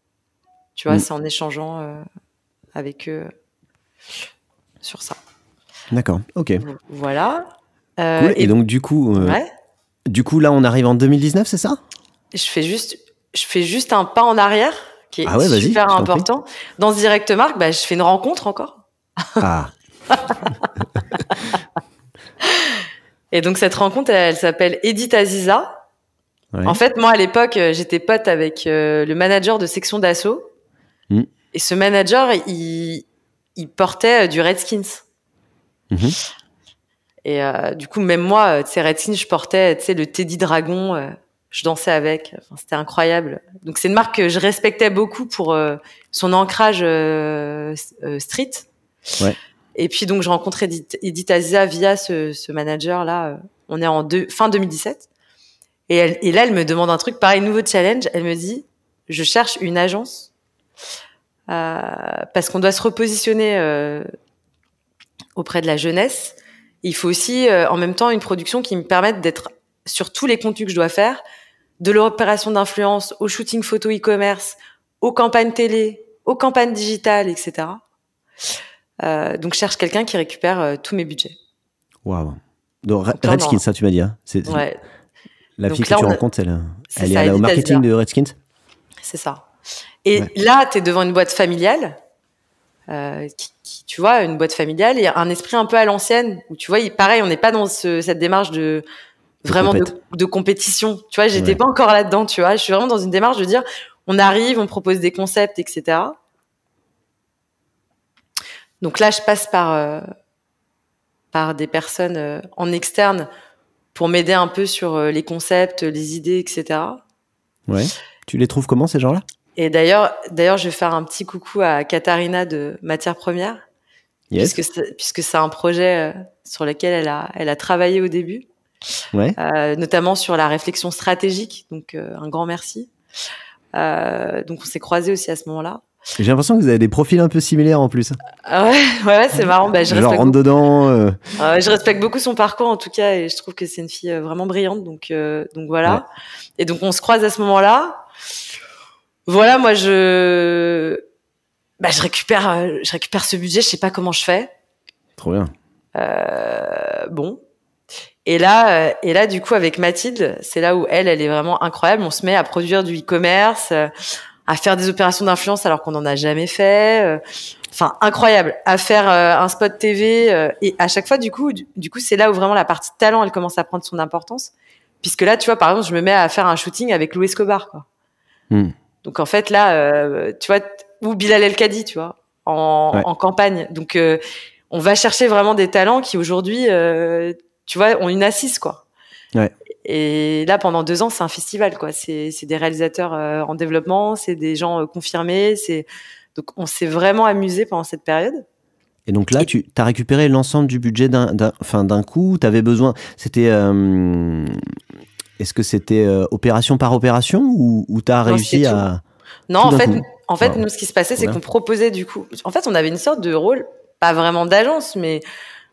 Tu vois, mm. c'est en échangeant euh, avec eux sur ça. D'accord, ok. Voilà. Et, et, donc, du coup, ouais. du coup, là, on arrive en 2019, c'est ça? Je fais juste je fais juste un pas en arrière qui est ah super important. Dans ce direct marque, bah, je fais une rencontre encore. Ah. Et donc cette rencontre, elle, s'appelle Edith Aziza. En fait, moi à l'époque, euh, j'étais pote avec euh, le manager de section d'assaut. Hmm. Et ce manager, il, il portait euh, du Redskins. Mhm. Et du coup, même moi, tu sais, Redskins, je portais, tu sais, le Teddy Dragon je dansais avec. Enfin, c'était incroyable. Donc c'est une marque que je respectais beaucoup pour euh, son ancrage euh, euh, street. Ouais. Et puis donc je rencontrais Edith, Edith Azia via ce, ce manager là. On est en deux, fin 2017. Et, elle, et là elle me demande un truc pareil, nouveau challenge. Elle me dit, je cherche une agence parce qu'on doit se repositionner auprès de la jeunesse. Il faut aussi en même temps une production qui me permette d'être sur tous les contenus que je dois faire, de l'opération d'influence au shooting photo e-commerce, aux campagnes télé, aux campagnes digitales, etc. Euh, donc, je cherche quelqu'un qui récupère euh, tous mes budgets. Waouh. Donc, Redskins, ça, tu m'as dit. Hein c'est, ouais. La fille que tu rencontres, elle, elle est, au marketing de Redskins C'est ça. Et là, tu es devant une boîte familiale. Euh, qui, tu vois, une boîte familiale et un esprit un peu à l'ancienne où tu vois, il, pareil, on n'est pas dans ce, cette démarche de vraiment de, compétition. Tu vois, j'étais pas encore là-dedans, tu vois. Je suis vraiment dans une démarche de dire, on arrive, on propose des concepts, etc. Donc là, je passe par par des personnes en externe pour m'aider un peu sur les concepts, les idées, etc. Ouais. Tu les trouves comment ces gens-là? Et d'ailleurs, d'ailleurs, je vais faire un petit coucou à Katharina de Matière Première, puisque puisque c'est un projet sur lequel elle a elle a travaillé au début, ouais. euh, notamment sur la réflexion stratégique. Donc un grand merci. Euh, donc on s'est croisés aussi à ce moment-là. J'ai l'impression que vous avez des profils un peu similaires en plus. Ah ouais, ouais, c'est marrant. Bah, je Genre rentre dedans. Euh... je respecte beaucoup son parcours en tout cas et je trouve que c'est une fille euh, vraiment brillante. Donc, euh, donc voilà. Et donc on se croise à ce moment-là. Voilà, moi je, bah, je récupère, euh, je récupère ce budget. Je sais pas comment je fais. Trop bien. bon. Et là, et là, du coup, avec Mathilde, c'est là où elle, elle est vraiment incroyable. On se met à produire du e-commerce à faire des opérations d'influence alors qu'on n'en a jamais fait. Euh, enfin, incroyable. À faire euh, un spot TV euh, et à chaque fois, du coup, du, coup, c'est là où vraiment la partie talent, elle commence à prendre son importance. Puisque là, tu vois, par exemple, je me mets à faire un shooting avec Louis Escobar, quoi. Hmm. Donc en fait, là, tu vois, ou Bilal El Kadi, tu vois, en, en campagne. Donc on va chercher vraiment des talents qui aujourd'hui, tu vois, ont une assise, quoi. Ouais. Et là, pendant deux ans, c'est un festival, quoi. C'est des réalisateurs euh, en développement, c'est des gens euh, confirmés. C'est donc on s'est vraiment amusé pendant cette période. Et donc là, tu as récupéré l'ensemble du budget d'un, enfin d'un coup. Tu avais besoin. C'était. Euh, est-ce que c'était opération par opération ou, ou tu as réussi à. Non, en fait, en fait, nous, ce qui se passait, c'est qu'on proposait du coup. En fait, on avait une sorte de rôle, pas vraiment d'agence, mais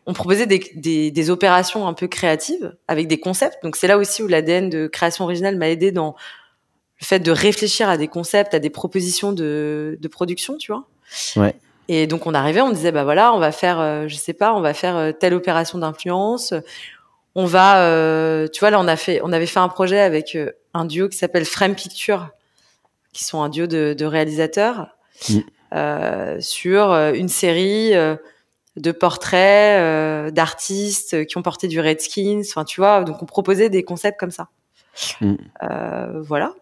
on proposait des, des, des, opérations un peu créatives avec des concepts. Donc c'est là aussi où l'ADN de création originale m'a aidé dans le fait de réfléchir à des concepts, à des propositions de, de production, tu vois. Ouais. Et donc on arrivait, on disait bah voilà, on va faire, euh, je sais pas, on va faire euh, telle opération d'influence. On va, euh, tu vois, là on a fait, on avait fait un projet avec euh, un duo qui s'appelle Frame Picture, qui sont un duo de, de réalisateurs mm. sur une série de portraits euh, d'artistes qui ont porté du Redskins. Enfin, tu vois, donc on proposait des concepts comme ça. Mm. Euh, voilà.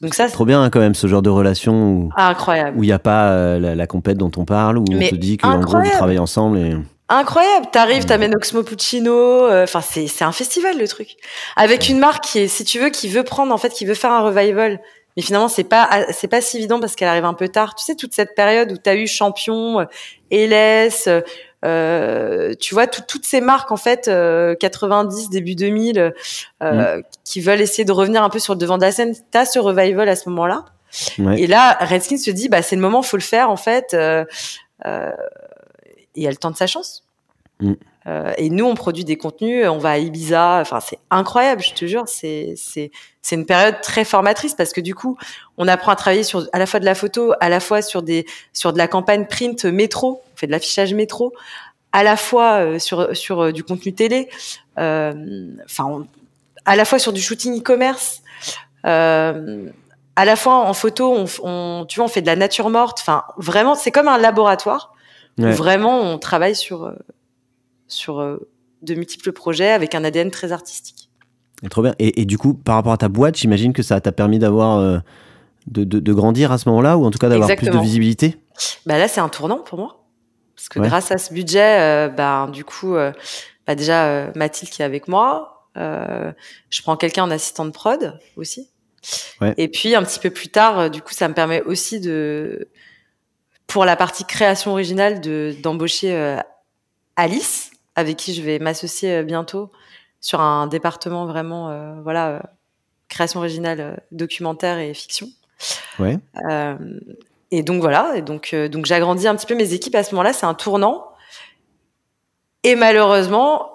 Donc ça, c'est trop bien hein, quand même ce genre de relation où incroyable où il n'y a pas euh, la, la, compète dont on parle où on te dit qu'en gros vous travaillez ensemble et incroyable t'arrives t'amènes Oxmo Puccino enfin c'est c'est un festival le truc avec une marque qui est si tu veux qui veut prendre en fait qui veut faire un revival mais finalement c'est pas c'est pas si évident parce qu'elle arrive un peu tard tu sais toute cette période où tu as eu champion Eles, euh, tu vois toutes ces marques en fait 90 euh, début 2000 euh, mm. qui veulent essayer de revenir un peu sur le devant de la scène. T'as ce revival à ce moment-là. Et là, Redskins se dit bah c'est le moment, faut le faire en fait. et elle tente sa chance. Mm. Euh, et nous, on produit des contenus, on va à Ibiza. Enfin, c'est incroyable, je te jure. C'est c'est c'est une période très formatrice parce que du coup, on apprend à travailler sur à la fois de la photo, à la fois sur des sur de la campagne print métro. On fait de l'affichage métro, à la fois euh, sur sur euh, du contenu télé. Enfin, à la fois sur du shooting e-commerce. à la fois en photo, on, on, tu vois, on fait de la nature morte. Enfin, vraiment, c'est comme un laboratoire où vraiment on travaille sur sur euh, de multiples projets avec un ADN très artistique. Et trop bien. Et, du coup, par rapport à ta boîte, j'imagine que ça t'a permis d'avoir euh, de, de, grandir à ce moment-là, ou en tout cas d'avoir plus de visibilité? Bah là, c'est un tournant pour moi, parce que grâce à ce budget, euh, bah, du coup, bah déjà Mathilde qui est avec moi, je prends quelqu'un en assistant de prod aussi. Ouais. Et puis un petit peu plus tard, du coup, ça me permet aussi de, pour la partie création originale, de d'embaucher Alice avec qui je vais m'associer euh, bientôt sur un département vraiment, euh, voilà, euh, création originale, documentaire et fiction. Ouais. et donc voilà, et donc donc j'agrandis un petit peu mes équipes à ce moment-là. C'est un tournant. Et malheureusement,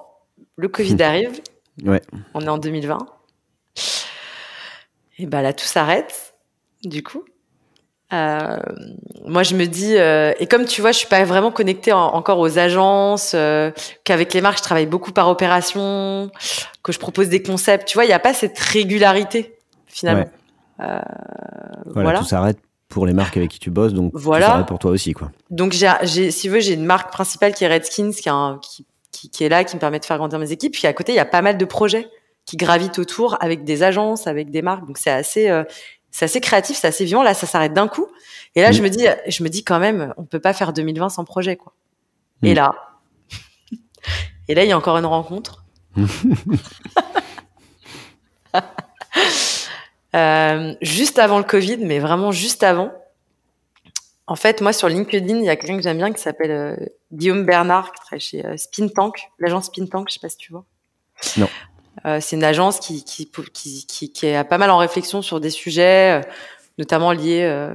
le Covid arrive. Ouais. On est en 2020. Et ben là, tout s'arrête. Du coup. Euh, moi, je me dis, euh, et comme tu vois, je suis pas vraiment connectée encore aux agences, euh, qu'avec les marques, je travaille beaucoup par opération, que je propose des concepts. Tu vois, il n'y a pas cette régularité finalement. Euh, voilà, tout s'arrête pour les marques avec qui tu bosses, donc voilà. tout s'arrête pour toi aussi, quoi. Donc, j'ai, si tu veux, j'ai une marque principale qui est Redskins, qui, un, qui, qui, qui, est là, qui me permet de faire grandir mes équipes. Puis à côté, il y a pas mal de projets qui gravitent autour avec des agences, avec des marques. Donc, c'est assez c'est assez créatif, c'est assez vivant. Là, ça s'arrête d'un coup. Et là, je me dis, je me dis quand même, on peut pas faire 2020 sans projet, quoi. Et là, et là, il y a encore une rencontre. Euh, juste avant le Covid, mais vraiment juste avant. En fait, moi, sur LinkedIn, il y a quelqu'un que j'aime bien qui s'appelle euh, Guillaume Bernard, qui travaille chez euh, Spin Tank, l'agence Spin Tank, je sais pas si tu vois. Non. C'est une agence qui qui, qui, qui, est pas mal en réflexion sur des sujets, notamment liés,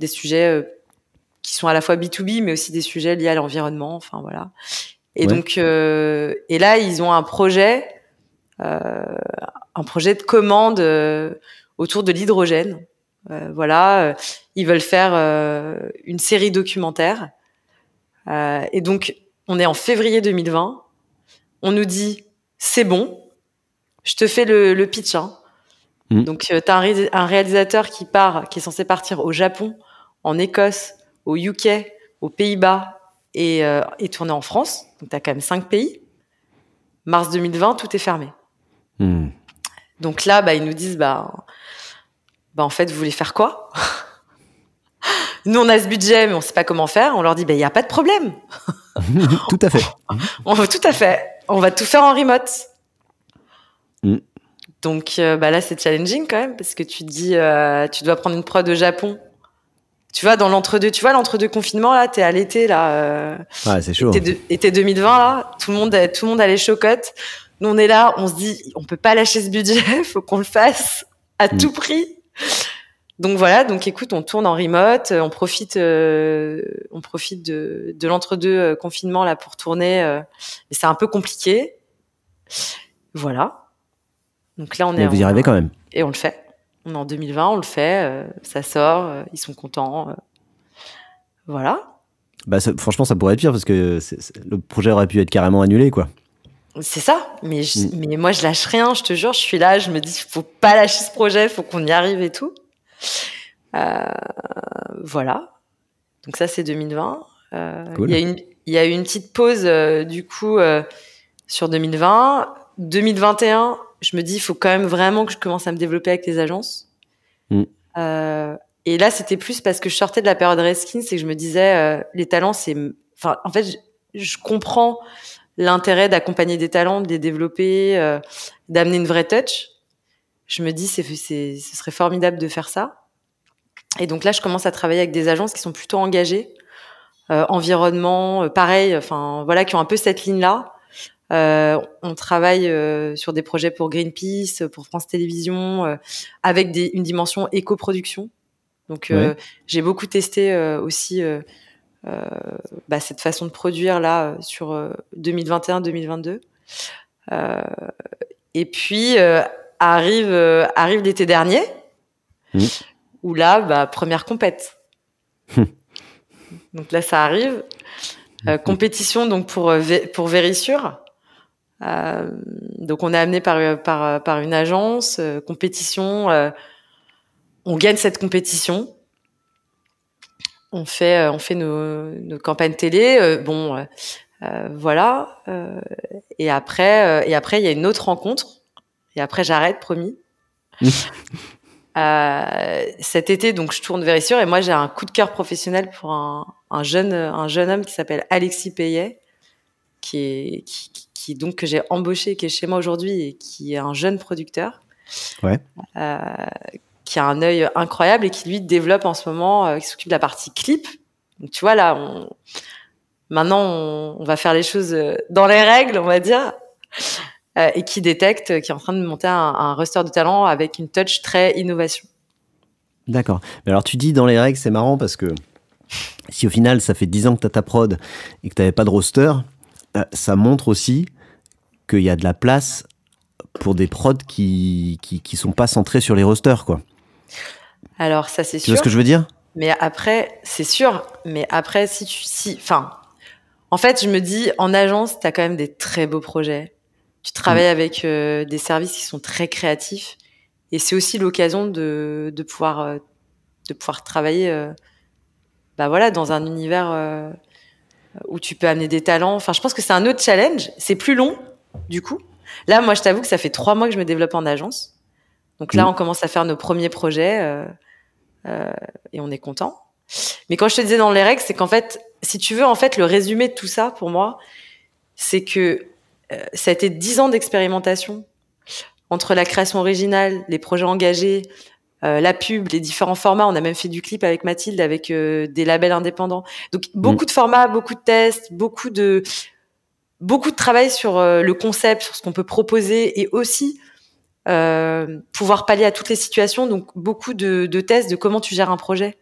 des sujets qui sont à la fois B2B, mais aussi des sujets liés à l'environnement. Enfin, voilà. Et donc, et là, ils ont un projet, un projet de commande autour de l'hydrogène. Euh, voilà, euh, ils veulent faire euh, une série documentaire. et donc, on est en février 2020. On nous dit, c'est bon, je te fais le, pitch. Hein. Mm. Donc, tu as un, réalisateur qui part, qui est censé partir au Japon, en Écosse, au UK, aux Pays-Bas et, et tourner en France. Donc, tu as quand même cinq pays. Mars 2020, tout est fermé. Mm. Donc là, bah, ils nous disent, bah, bah en fait, vous voulez faire quoi? Nous, on a ce budget, mais on sait pas comment faire. On leur dit, bah, il n'y a pas de problème. tout à fait. on tout à fait. On va tout faire en remote. Mm. Donc euh, bah là, c'est challenging quand même parce que tu dis, euh, tu dois prendre une prod au Japon. Tu vois, dans l'entre-deux, tu vois, l'entre-deux confinement, là, t'es à l'été, là. Euh, ouais, c'est chaud. Été, 2020, là, tout le monde, tout le monde a les chocottes. Nous, on est là, on se dit, on peut pas lâcher ce budget, faut qu'on le fasse à mm. tout prix. Donc voilà, donc écoute, on tourne en remote, on profite, euh, on profite de, de l'entre-deux euh, confinement là pour tourner. Euh, et c'est un peu compliqué. Voilà. Donc là, on est. Mais vous y arrivez quand même. Et on le fait. On est en 2020, on le fait, ça sort, ils sont contents. voilà. Bah franchement, ça pourrait être pire parce que le projet aurait pu être carrément annulé, quoi. C'est ça, mais, mm. mais moi je lâche rien, je te jure, je suis là, je me dis, faut pas lâcher ce projet, faut qu'on y arrive et tout. Euh, voilà. Donc ça c'est 2020. Euh, il y a une, il y a eu une petite pause euh, du coup sur 2020. 2021, je me dis, il faut quand même vraiment que je commence à me développer avec les agences. Mm. et là, c'était plus parce que je sortais de la période Reskin, c'est que je me disais, les talents, c'est, enfin, en fait, je, je comprends l'intérêt d'accompagner des talents, de les développer, euh, d'amener une vraie touch. Je me dis, c'est, c'est, ce serait formidable de faire ça. Et donc là, je commence à travailler avec des agences qui sont plutôt engagées, euh, environnement, euh, pareil, enfin voilà, qui ont un peu cette ligne-là. Euh, on travaille sur des projets pour Greenpeace, pour France Télévisions, avec des, une dimension éco-production. Donc j'ai beaucoup testé aussi euh, bah, cette façon de produire là sur 2021-2022. Euh, euh, et puis arrive arrive l'été dernier, mmh. où là, bah, première compète. donc là, ça arrive. Mmh. compétition donc pour pour Vérissure. Euh, donc on est amené par par par une agence compétition. on gagne cette compétition on fait euh, on fait nos, nos campagnes télé euh, bon euh, euh voilà et après et après il y a une autre rencontre et après j'arrête promis cet été donc je tourne vers sûr et moi j'ai un coup de cœur professionnel pour un, un jeune un jeune homme qui s'appelle Alexis Payet qui est qui, qui donc que j'ai embauché qui est chez moi aujourd'hui et qui est un jeune producteur ouais qui a un œil incroyable et qui lui développe en ce moment, euh, qui s'occupe de la partie clip. Donc tu vois là, on... maintenant on... va faire les choses euh, dans les règles, on va dire, euh, et qui détecte, qui est en train de monter un, un roster de talent avec une touch très innovation. D'accord. Mais alors tu dis dans les règles, c'est marrant parce que si au final ça fait 10 ans que tu as ta prod et que tu n'avais pas de roster, ça montre aussi qu'il y a de la place pour des prods qui, qui, qui sont pas centrés sur les rosters, quoi. Alors, ça, c'est sûr. Tu vois ce que je veux dire? Mais après, c'est sûr. Mais après, si tu. Si, enfin, en fait, je me dis, en agence, tu as quand même des très beaux projets. Tu travailles mm. avec euh, des services qui sont très créatifs. Et c'est aussi l'occasion de, de, pouvoir, euh, de pouvoir travailler euh, bah voilà, dans un univers où tu peux amener des talents. Enfin, je pense que c'est un autre challenge. C'est plus long, du coup. Là, moi, je t'avoue que ça fait trois mois que je me développe en agence. Donc là, mm. on commence à faire nos premiers projets et on est content. Mais quand je te disais dans les règles, c'est qu'en fait, si tu veux, en fait, le résumé de tout ça pour moi, c'est que ça a été dix ans d'expérimentation entre la création originale, les projets engagés, euh, la pub, les différents formats. On a même fait du clip avec Mathilde, avec euh, des labels indépendants. Donc beaucoup de formats, beaucoup de tests, beaucoup de beaucoup de travail sur euh, le concept, sur ce qu'on peut proposer et aussi pouvoir pallier à toutes les situations. Donc beaucoup de, de, tests de comment tu gères un projet,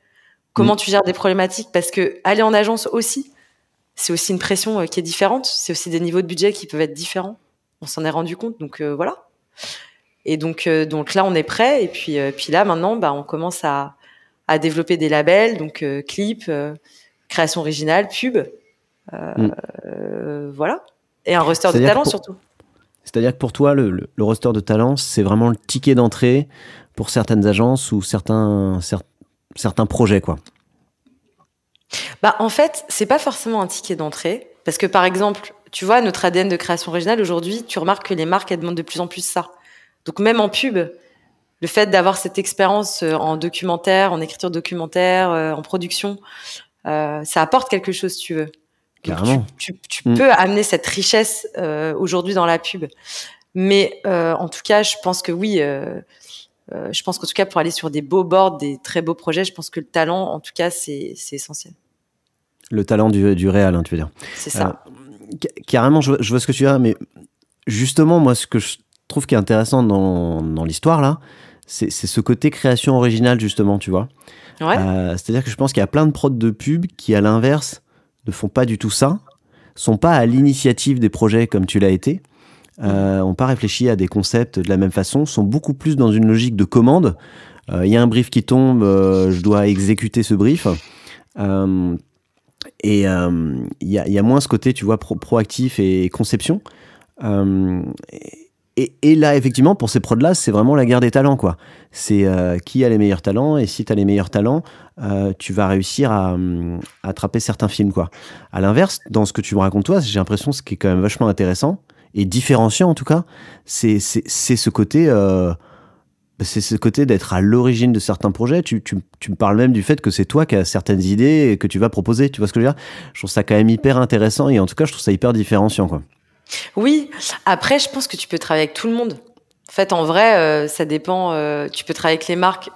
comment mm. tu gères des problématiques, parce que aller en agence aussi, c'est aussi une pression qui est différente. C'est aussi des niveaux de budget qui peuvent être différents. On s'en est rendu compte. Donc voilà. Et donc, euh, donc là, on est prêt. Et puis, euh, puis là, maintenant, bah, on commence à, à développer des labels, donc euh, clips, création originale, pub. Mm. voilà. Et un roster de talent surtout. C'est-à-dire que pour toi, le, le, roster de talent, c'est vraiment le ticket d'entrée pour certaines agences ou certains, certains projets, quoi. Bah, en fait, c'est pas forcément un ticket d'entrée. Parce que par exemple, tu vois, notre ADN de création originale, aujourd'hui, tu remarques que les marques, elles demandent de plus en plus ça. Donc même en pub, le fait d'avoir cette expérience euh, en documentaire, en écriture documentaire, euh, en production, euh, ça apporte quelque chose, tu veux. Carrément. Tu, mm. peux amener cette richesse aujourd'hui dans la pub. Mais en tout cas, je pense que oui. je pense qu'en tout cas, pour aller sur des beaux boards, des très beaux projets, je pense que le talent, en tout cas, c'est essentiel. Le talent du, du réel, hein, tu veux dire. C'est ça. carrément, je, je, vois ce que tu veux dire, mais justement, moi, ce que je trouve qui est intéressant dans, dans l'histoire là, c'est ce côté création originale justement, tu vois. Euh, c'est-à-dire que je pense qu'il y a plein de prods de pub qui, à l'inverse, ne font pas du tout ça, sont pas à l'initiative des projets comme tu l'as été, euh, ont pas réfléchi à des concepts de la même façon, sont beaucoup plus dans une logique de commande. Euh, il y a un brief qui tombe, euh, je dois exécuter ce brief. et il y a, y, a, moins ce côté, tu vois, proactif et conception. Et, et, là, effectivement, pour ces prods-là, c'est vraiment la guerre des talents, quoi. C'est euh, qui a les meilleurs talents, et si tu as les meilleurs talents, euh, tu vas réussir à, attraper certains films, quoi. À l'inverse, dans ce que tu me racontes, toi, j'ai l'impression, ce qui est quand même vachement intéressant, et différenciant en tout cas, c'est ce côté... Euh, c'est ce côté d'être à l'origine de certains projets. Tu, tu, tu, me parles même du fait que c'est toi qui as certaines idées et que tu vas proposer. Tu vois ce que je veux dire? Je trouve ça quand même hyper intéressant et en tout cas, je trouve ça hyper différenciant. Quoi. Oui, après, je pense que tu peux travailler avec tout le monde. En fait, en vrai, euh, ça dépend. Tu peux travailler avec les marques.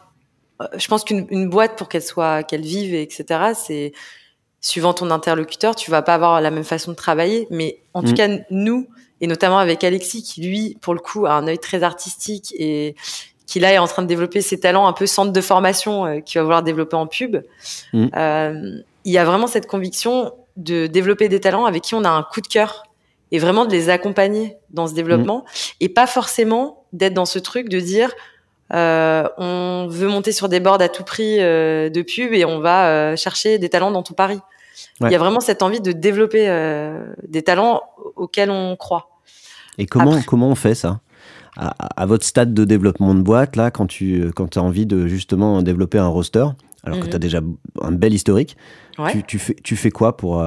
Euh, je pense qu'une boîte, pour qu'elle soit, qu'elle vive, etc., c'est suivant ton interlocuteur, tu vas pas avoir la même façon de travailler. Mais en tout mm. cas, nous, et notamment avec Alexis, qui lui, pour le coup, a un œil très artistique et qui là est en train de développer ses talents un peu centre de formation qu'il va vouloir développer en pub. Mm. il y a vraiment cette conviction de développer des talents avec qui on a un coup de cœur et vraiment de les accompagner dans ce développement mmh. et pas forcément d'être dans ce truc de dire euh, on veut monter sur des boards à tout prix euh, de pub et on va euh, chercher des talents dans tout Paris. Il y a vraiment cette envie de développer des talents auxquels on croit. Et comment comment on fait ça? À, à, votre stade de développement de boîte là quand tu quand as envie de justement développer un roster alors que mmh. tu as déjà un bel historique, tu, tu, fais tu fais quoi pour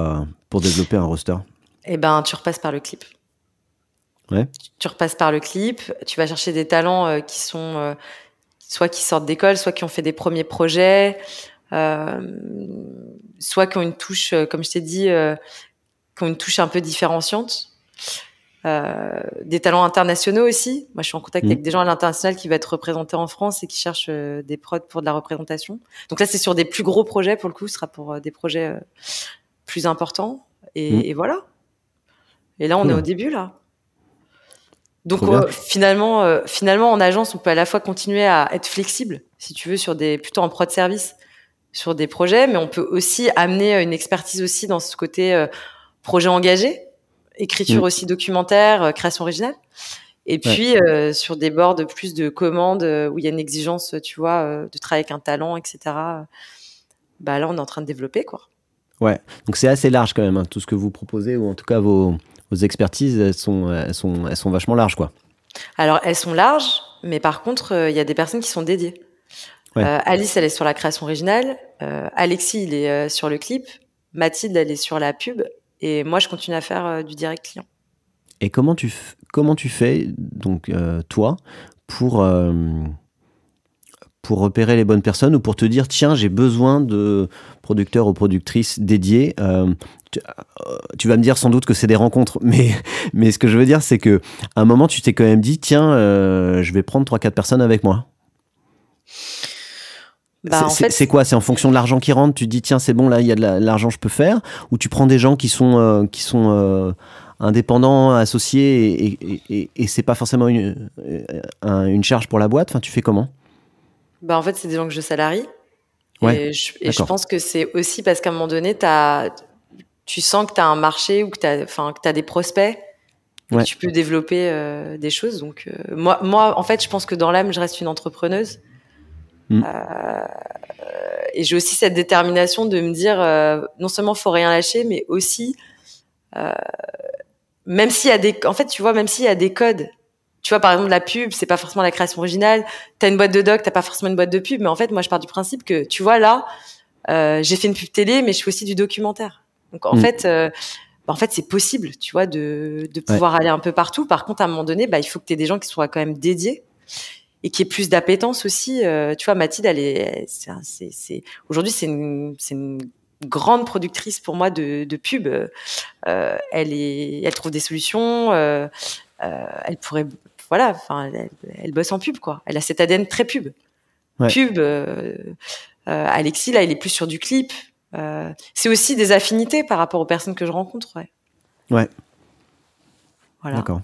pour développer un roster? Eh ben, tu repasses par le clip. Ouais. Tu repasses par le clip, tu vas chercher des talents euh, qui sont euh, soit qui sortent d'école, soit qui ont fait des premiers projets, euh, soit qui ont une touche, comme je t'ai dit, qui ont une touche un peu différenciante. des talents internationaux aussi. Moi, je suis en contact avec mmh. des gens à l'international qui vont être représentés en France et qui cherchent des prods pour de la représentation. Donc là, c'est sur des plus gros projets pour le coup. Ce sera pour des projets plus importants. et, mmh. et voilà. Et là, on est au début, là. Donc euh, finalement, euh, finalement, en agence, on peut à la fois continuer à être flexible, si tu veux, sur des plutôt en pro de service, sur des projets, mais on peut aussi amener une expertise aussi dans ce côté euh, projet engagé, écriture mm. aussi documentaire, création originale. Et puis sur des bords de plus de commandes où il y a une exigence, tu vois, de travailler avec un talent, etc. Bah là, on est en train de développer quoi. Ouais, donc c'est assez large quand même, hein, tout ce que vous proposez, ou en tout cas vos, vos expertises, elles sont, elles, sont, elles sont vachement larges, quoi. Alors, elles sont larges, mais par contre, euh, il y a des personnes qui sont dédiées. Euh, Alice, elle est sur la création originale. Euh, Alexis, il est sur le clip. Mathilde, elle est sur la pub. Et moi, je continue à faire du direct client. Et comment tu, comment tu fais, donc, toi, pour pour repérer les bonnes personnes ou pour te dire tiens j'ai besoin de producteurs ou productrices dédiés euh, tu, vas me dire sans doute que c'est des rencontres mais mais ce que je veux dire c'est que à un moment tu t'es quand même dit tiens je vais prendre trois quatre personnes avec moi bah, c'est quoi? C'est en fonction de l'argent qui rentre? Tu dis tiens c'est bon là il y a de l'argent je peux faire? Ou tu prends des gens qui sont euh, qui sont euh, indépendants, associés et, et, c'est pas forcément une, euh, une charge pour la boîte? Enfin tu fais comment? Bah en fait c'est des gens que je salarie. Ouais, et, je, je, pense que c'est aussi parce qu'à un moment donné as, tu sens que tu as un marché ou que tu as enfin que as des prospects. Ouais. tu peux développer des choses. Donc moi moi en fait je pense que dans l'âme je reste une entrepreneuse. Mm. Euh, et j'ai aussi cette détermination de me dire, euh, non seulement faut rien lâcher, mais aussi, euh, même s'il y a des, en fait, tu vois, même s'il y a des codes, tu vois, par exemple, la pub, c'est pas forcément la création originale. T'as une boîte de doc, t'as pas forcément une boîte de pub, mais en fait, moi, je pars du principe que, tu vois, là, j'ai fait une pub télé, mais je fais aussi du documentaire. Donc, en mm. fait, bah, en fait, c'est possible, tu vois, de, de pouvoir aller un peu partout. Par contre, à un moment donné, bah, il faut que tu aies des gens qui soient quand même dédiés et qui ait plus d'appétence aussi. Euh, tu vois, Mathilde, elle est, c'est, c'est, aujourd'hui, c'est une, c'est une grande productrice pour moi de, de pub. Euh, elle est, elle trouve des solutions. Euh, euh elle pourrait, voilà, enfin, elle, elle, bosse en pub, quoi. Elle a cet ADN très pub. Pub. Euh, Alexis, là, il est plus sur du clip. c'est aussi des affinités par rapport aux personnes que je rencontre, ouais. Ouais. Voilà. D'accord.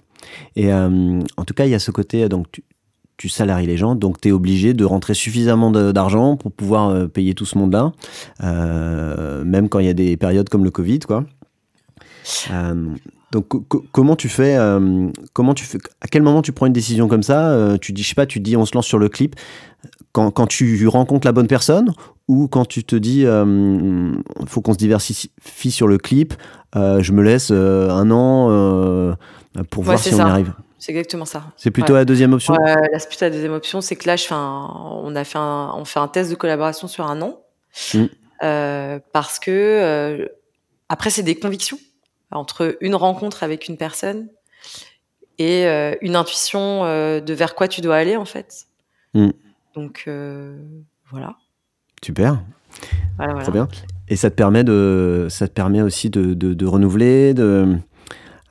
Et en tout cas, il y a ce côté, donc tu, tu salaries les gens, donc tu es obligé de rentrer suffisamment d'argent pour pouvoir euh, payer tout ce monde-là, euh, même quand il y a des périodes comme le Covid, quoi. Euh, donc comment tu fais comment tu fais à quel moment tu prends une décision comme ça tu dis je sais pas tu dis on se lance sur le clip quand, quand tu rencontres la bonne personne ou quand tu te dis il faut qu'on se diversifie sur le clip je me laisse un an pour voir si on y arrive c'est exactement ça. C'est plutôt la deuxième option? Ouais, c'est plutôt la deuxième option, c'est que là, je fais on a fait un, on fait un test de collaboration sur un an, mm. euh, parce que euh, après c'est des convictions entre une rencontre avec une personne et euh, une intuition de vers quoi tu dois aller en fait. Mm. Donc voilà. Super. Très bien. Et ça te permet de, ça te permet aussi de, de, de renouveler, de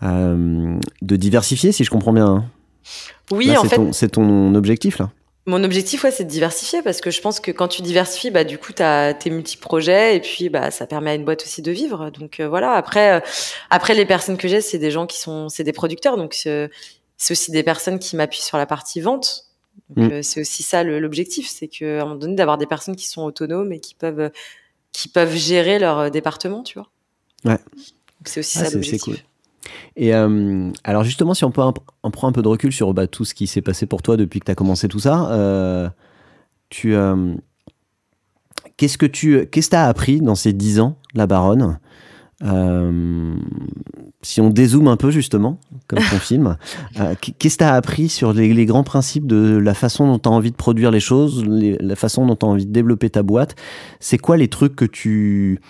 euh, de diversifier, si je comprends bien. Hein? Oui, en fait. C'est ton objectif, là mon objectif, ouais, c'est de diversifier parce que je pense que quand tu diversifies, bah, du coup, tu as tes multi-projets et puis, bah, ça permet à une boîte aussi de vivre. Donc, euh, voilà. Après, euh, après, les personnes que j'ai, c'est des gens qui sont, c'est des producteurs. Donc, c'est aussi des personnes qui m'appuient sur la partie vente. Donc, mm. c'est aussi ça l'objectif. C'est qu'à un moment donné, d'avoir des personnes qui sont autonomes et qui peuvent, qui peuvent gérer leur département, tu vois. Ouais. C'est aussi ça l'objectif. Cool. Et euh, alors justement, si on, peut, on prend un peu de recul sur bah, tout ce qui s'est passé pour toi depuis que tu as commencé tout ça, euh, tu, euh, qu'est-ce que tu qu'est-ce as appris dans ces dix ans, la baronne Si on dézoome un peu justement, comme ton film, qu'est-ce que tu as appris sur les, grands principes de la façon dont tu as envie de produire les choses, la façon dont tu as envie de développer ta boîte? C'est quoi les trucs que tu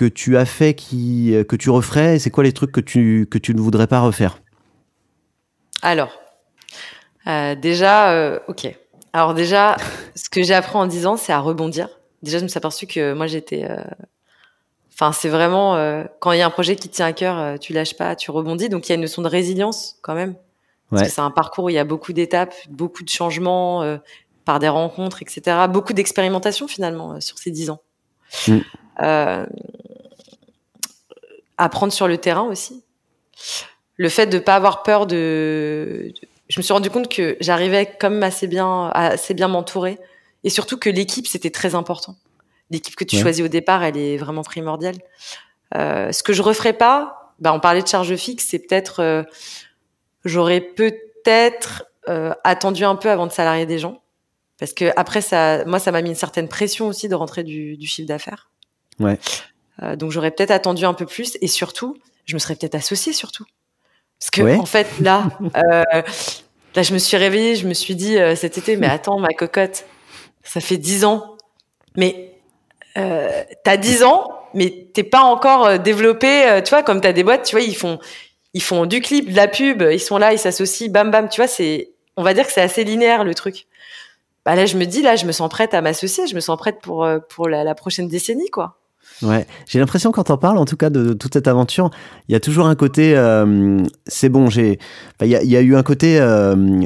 que tu as fait qui, euh, que tu referais et c'est quoi les trucs que tu, que tu ne voudrais pas refaire? Alors, euh, déjà, euh, ok. Alors déjà, ce que j'ai appris en 10 ans, c'est à rebondir. Déjà, je me suis aperçu que moi, j'étais... Enfin, c'est vraiment... quand il y a un projet qui tient à cœur, tu lâches pas, tu rebondis. Donc, il y a une notion de résilience quand même. Parce que c'est un parcours où il y a beaucoup d'étapes, beaucoup de changements par des rencontres, etc. Beaucoup d'expérimentation finalement sur ces 10 ans. Mm. Euh, apprendre sur le terrain aussi. Le fait de pas avoir peur de, je me suis rendu compte que j'arrivais comme assez bien, assez bien m'entourer, et surtout que l'équipe c'était très important. L'équipe que tu choisis au départ, elle est vraiment primordiale. Euh, ce que je referais pas, bah on parlait de charge fixe, c'est peut-être, euh, j'aurais peut-être euh, attendu un peu avant de salarier des gens, parce que après ça, moi ça m'a mis une certaine pression aussi de rentrer du, du chiffre d'affaires. Ouais. Euh, donc j'aurais peut-être attendu un peu plus et surtout, je me serais peut-être associée surtout. Parce que en fait là, euh, là je me suis réveillée, je me suis dit euh, cet été, mais attends ma cocotte, ça fait dix ans, mais t'as dix ans, mais t'es pas encore développé, tu vois, comme t'as des boîtes, tu vois, ils font, ils font du clip, de la pub, ils sont là, ils s'associent, bam bam, tu vois, c'est, on va dire que c'est assez linéaire le truc. bah là, je me dis, là, je me sens prête à m'associer, je me sens prête pour, pour la, prochaine décennie, quoi. Ouais, j'ai l'impression quand on parle, en tout cas, de, toute cette aventure, il y a toujours un côté, c'est bon, j'ai, il y, y, a eu un côté,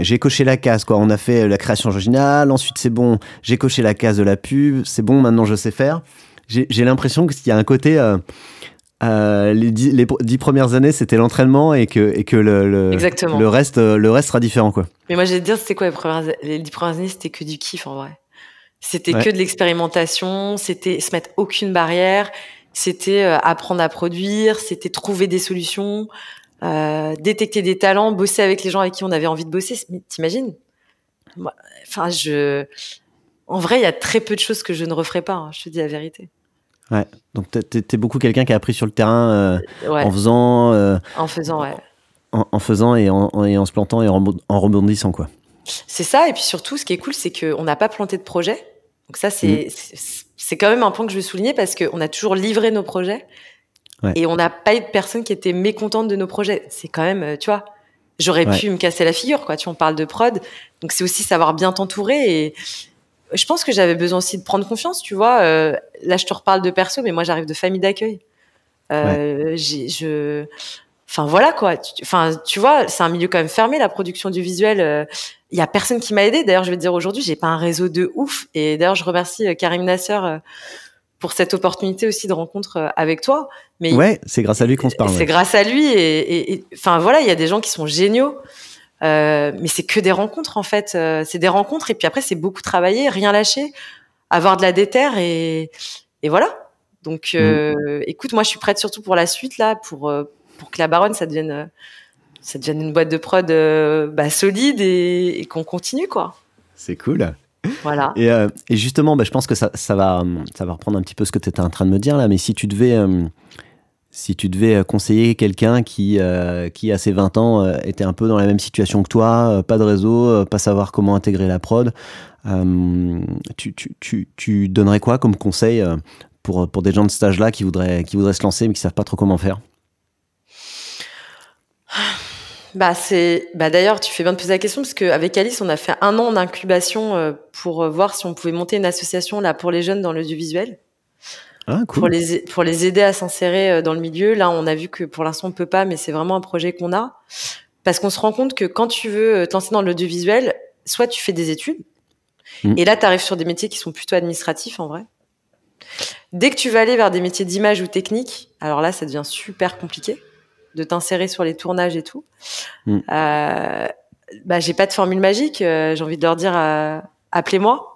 j'ai coché la case, quoi. On a fait la création originale, ensuite c'est bon, j'ai coché la case de la pub, c'est bon, maintenant je sais faire. J'ai l'impression qu'il y a un côté, euh, les, dix, premières années, c'était l'entraînement et que, et que le, le, reste, euh, le reste sera différent. Quoi. Mais moi, je vais te dire, c'était quoi les, premières, les dix premières années? C'était que du kiff en vrai. C'était que de l'expérimentation, c'était se mettre aucune barrière, c'était euh, apprendre à produire, c'était trouver des solutions, détecter des talents, bosser avec les gens avec qui on avait envie de bosser. T'imagines? Enfin, je. En vrai, il y a très peu de choses que je ne referais pas, hein, je te dis la vérité. Ouais. Donc tu es, beaucoup quelqu'un qui a appris sur le terrain euh, en faisant. Euh, en faisant, ouais. En, faisant et en, et en, se plantant et en, rebondissant, quoi. C'est ça. Et puis surtout, ce qui est cool, c'est qu'on n'a pas planté de projet. Donc ça, c'est mm. c'est quand même un point que je veux souligner parce qu'on a toujours livré nos projets. Et on n'a pas eu de personnes qui étaient mécontentes de nos projets. C'est quand même, euh, tu vois, j'aurais pu me casser la figure, quoi. Tu on parle de prod. Donc c'est aussi savoir bien t'entourer et je pense que j'avais besoin aussi de prendre confiance, tu vois. Euh, là, je te reparle de perso, mais moi, j'arrive de famille d'accueil. Euh, je, enfin voilà quoi. Enfin, tu vois, c'est un milieu quand même fermé, la production du visuel. Euh, il y a personne qui m'a aidé. D'ailleurs, je vais te dire aujourd'hui, j'ai pas un réseau de ouf. Et d'ailleurs, je remercie Karim Nasser pour cette opportunité aussi de rencontre avec toi. Mais ouais, c'est grâce à lui qu'on se parle. C'est grâce à lui et, enfin voilà, il y a des gens qui sont géniaux. Euh, mais c'est que des rencontres en fait. Euh, c'est des rencontres et puis après c'est beaucoup travailler, rien lâcher, avoir de la déterre et, et voilà. Donc euh, mm. écoute, moi je suis prête surtout pour la suite là, pour pour que la baronne ça devienne ça devienne une boîte de prod bah, solide et, qu'on continue quoi. C'est cool. Voilà. Et, et justement, bah, je pense que ça, ça, va, ça va reprendre un petit peu ce que tu étais en train de me dire là, mais si tu devais si tu devais euh, conseiller quelqu'un qui, euh, qui, à ses 20 ans, euh, était un peu dans la même situation que toi, pas de réseau, pas savoir comment intégrer la prod, tu, tu, tu, tu, donnerais quoi comme conseil pour, pour des gens de ce âge-là qui voudraient, qui voudraient se lancer mais qui savent pas trop comment faire? Bah c'est bah d'ailleurs tu fais bien de poser la question parce qu'avec Alice on a fait un an d'incubation pour voir si on pouvait monter une association là pour les jeunes dans l'audiovisuel. Ah, pour, les, pour les aider à s'insérer euh, dans le milieu. Là, on a vu que pour l'instant, on peut pas, mais c'est vraiment un projet qu'on a. Parce qu'on se rend compte que quand tu veux euh, te lancer dans l'audiovisuel, soit tu fais des études, mm. et là, tu arrives sur des métiers qui sont plutôt administratifs, en vrai. Dès que tu vas aller vers des métiers d'image ou technique, alors là, ça devient super compliqué de t'insérer sur les tournages et tout. Mm. Euh, bah, j'ai pas de formule magique. Euh, j'ai envie de leur dire, appelez-moi.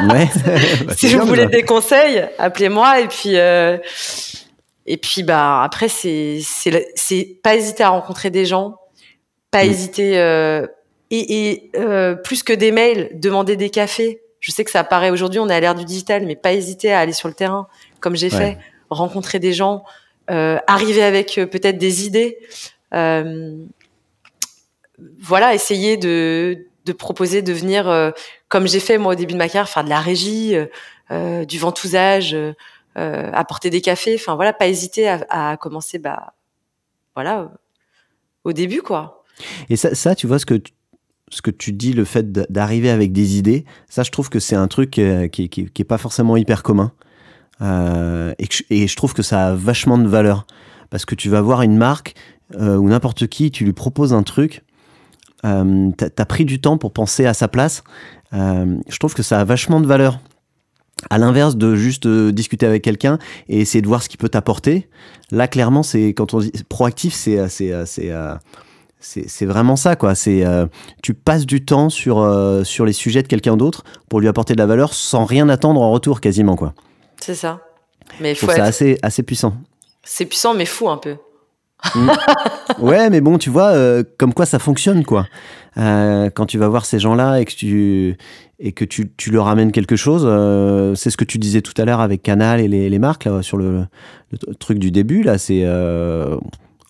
Ouais. Bah, si vous voulez des conseils, appelez-moi et puis euh, et puis bah après c'est c'est pas hésiter à rencontrer des gens, pas mm. hésiter euh, et, et euh, plus que des mails, demander des cafés. Je sais que ça paraît aujourd'hui, on est à l'ère du digital, mais pas hésiter à aller sur le terrain, comme j'ai fait, rencontrer des gens, euh, arriver avec euh, peut-être des idées. Euh, voilà, essayer de de proposer de venir, euh, comme j'ai fait moi au début de ma carrière, faire de la régie, euh, euh, du ventousage, apporter des cafés. Enfin voilà, pas hésiter à, commencer, bah voilà, au début quoi. Et ça, ça tu vois ce que tu, ce que tu dis, le fait d'arriver avec des idées, ça je trouve que c'est un truc qui, qui, pas forcément hyper commun. Et, et, je trouve que ça a vachement de valeur. Parce que tu vas voir une marque ou n'importe qui, tu lui proposes un truc, euh, t'as as pris du temps pour penser à sa place. Euh, je trouve que ça a vachement de valeur. À l'inverse de juste euh, discuter avec quelqu'un et essayer de voir ce qu'il peut t'apporter. Là, clairement, c'est quand on dit proactif, c'est c'est c'est vraiment ça quoi. C'est tu passes du temps sur sur les sujets de quelqu'un d'autre pour lui apporter de la valeur sans rien attendre en retour quasiment quoi. C'est ça. Mais faut c'est assez assez puissant. C'est puissant mais fou un peu. Mm. ouais, mais bon, tu vois, euh, comme quoi ça fonctionne, quoi. Euh, quand tu vas voir ces gens-là et que tu et que tu, tu leur amènes quelque chose, euh, c'est ce que tu disais tout à l'heure avec Canal et les, les marques là, sur le, truc du début. Là, c'est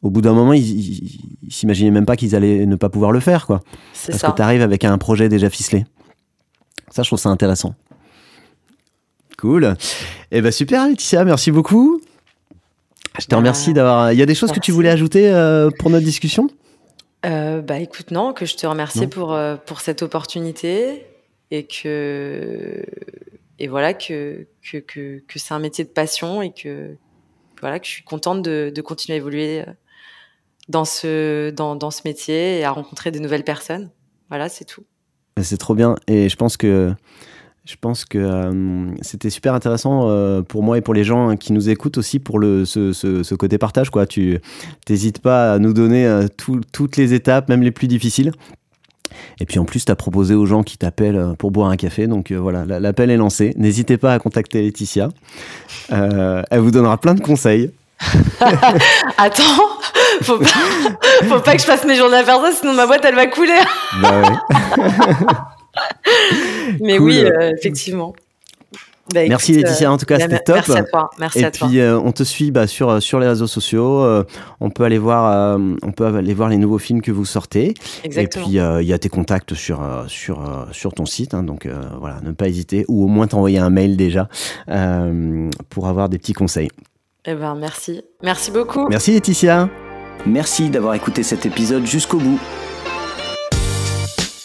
au bout d'un moment, ils, ils, s'imaginaient même pas qu'ils allaient ne pas pouvoir le faire, quoi. Parce ça. que tu arrives avec un projet déjà ficelé. Ça, je trouve ça intéressant. Cool. eh ben super, Laetitia, merci beaucoup. Je te remercie d'avoir. Il y a des choses que tu voulais ajouter euh, pour notre discussion? Euh, Bah écoute, non, que je te remercie pour, euh, pour cette opportunité. et que et voilà que que, que, que c'est un métier de passion et que voilà que je suis contente de, de continuer à évoluer dans ce dans, dans ce métier et à rencontrer de nouvelles personnes. Voilà, c'est tout. C'est trop bien et je pense que je pense que euh, c'était super intéressant euh, pour moi et pour les gens qui nous écoutent aussi pour le, ce, ce, ce côté partage. Quoi. Tu n'hésites pas à nous donner euh, toutes les étapes, même les plus difficiles. Et puis en plus, tu as proposé aux gens qui t'appellent pour boire un café. Donc voilà, l'appel est lancé. N'hésitez pas à contacter Laetitia. elle vous donnera plein de conseils. Attends, faut pas, faut pas que je fasse mes journées à faire ça, sinon ma boîte elle va couler. Bah Mais oui, euh, effectivement. Bah, merci Laetitia, en tout cas euh, c'était top. Merci à toi. Merci et puis euh, on te suit bah, sur sur les réseaux sociaux. on peut aller voir on peut aller voir les nouveaux films que vous sortez. Exactement. Et puis il y a tes contacts sur sur sur ton site, hein, donc voilà, ne pas hésiter ou au moins t'envoyer un mail déjà pour avoir des petits conseils. Eh ben merci, merci beaucoup. Merci Laetitia. Merci d'avoir écouté cet épisode jusqu'au bout.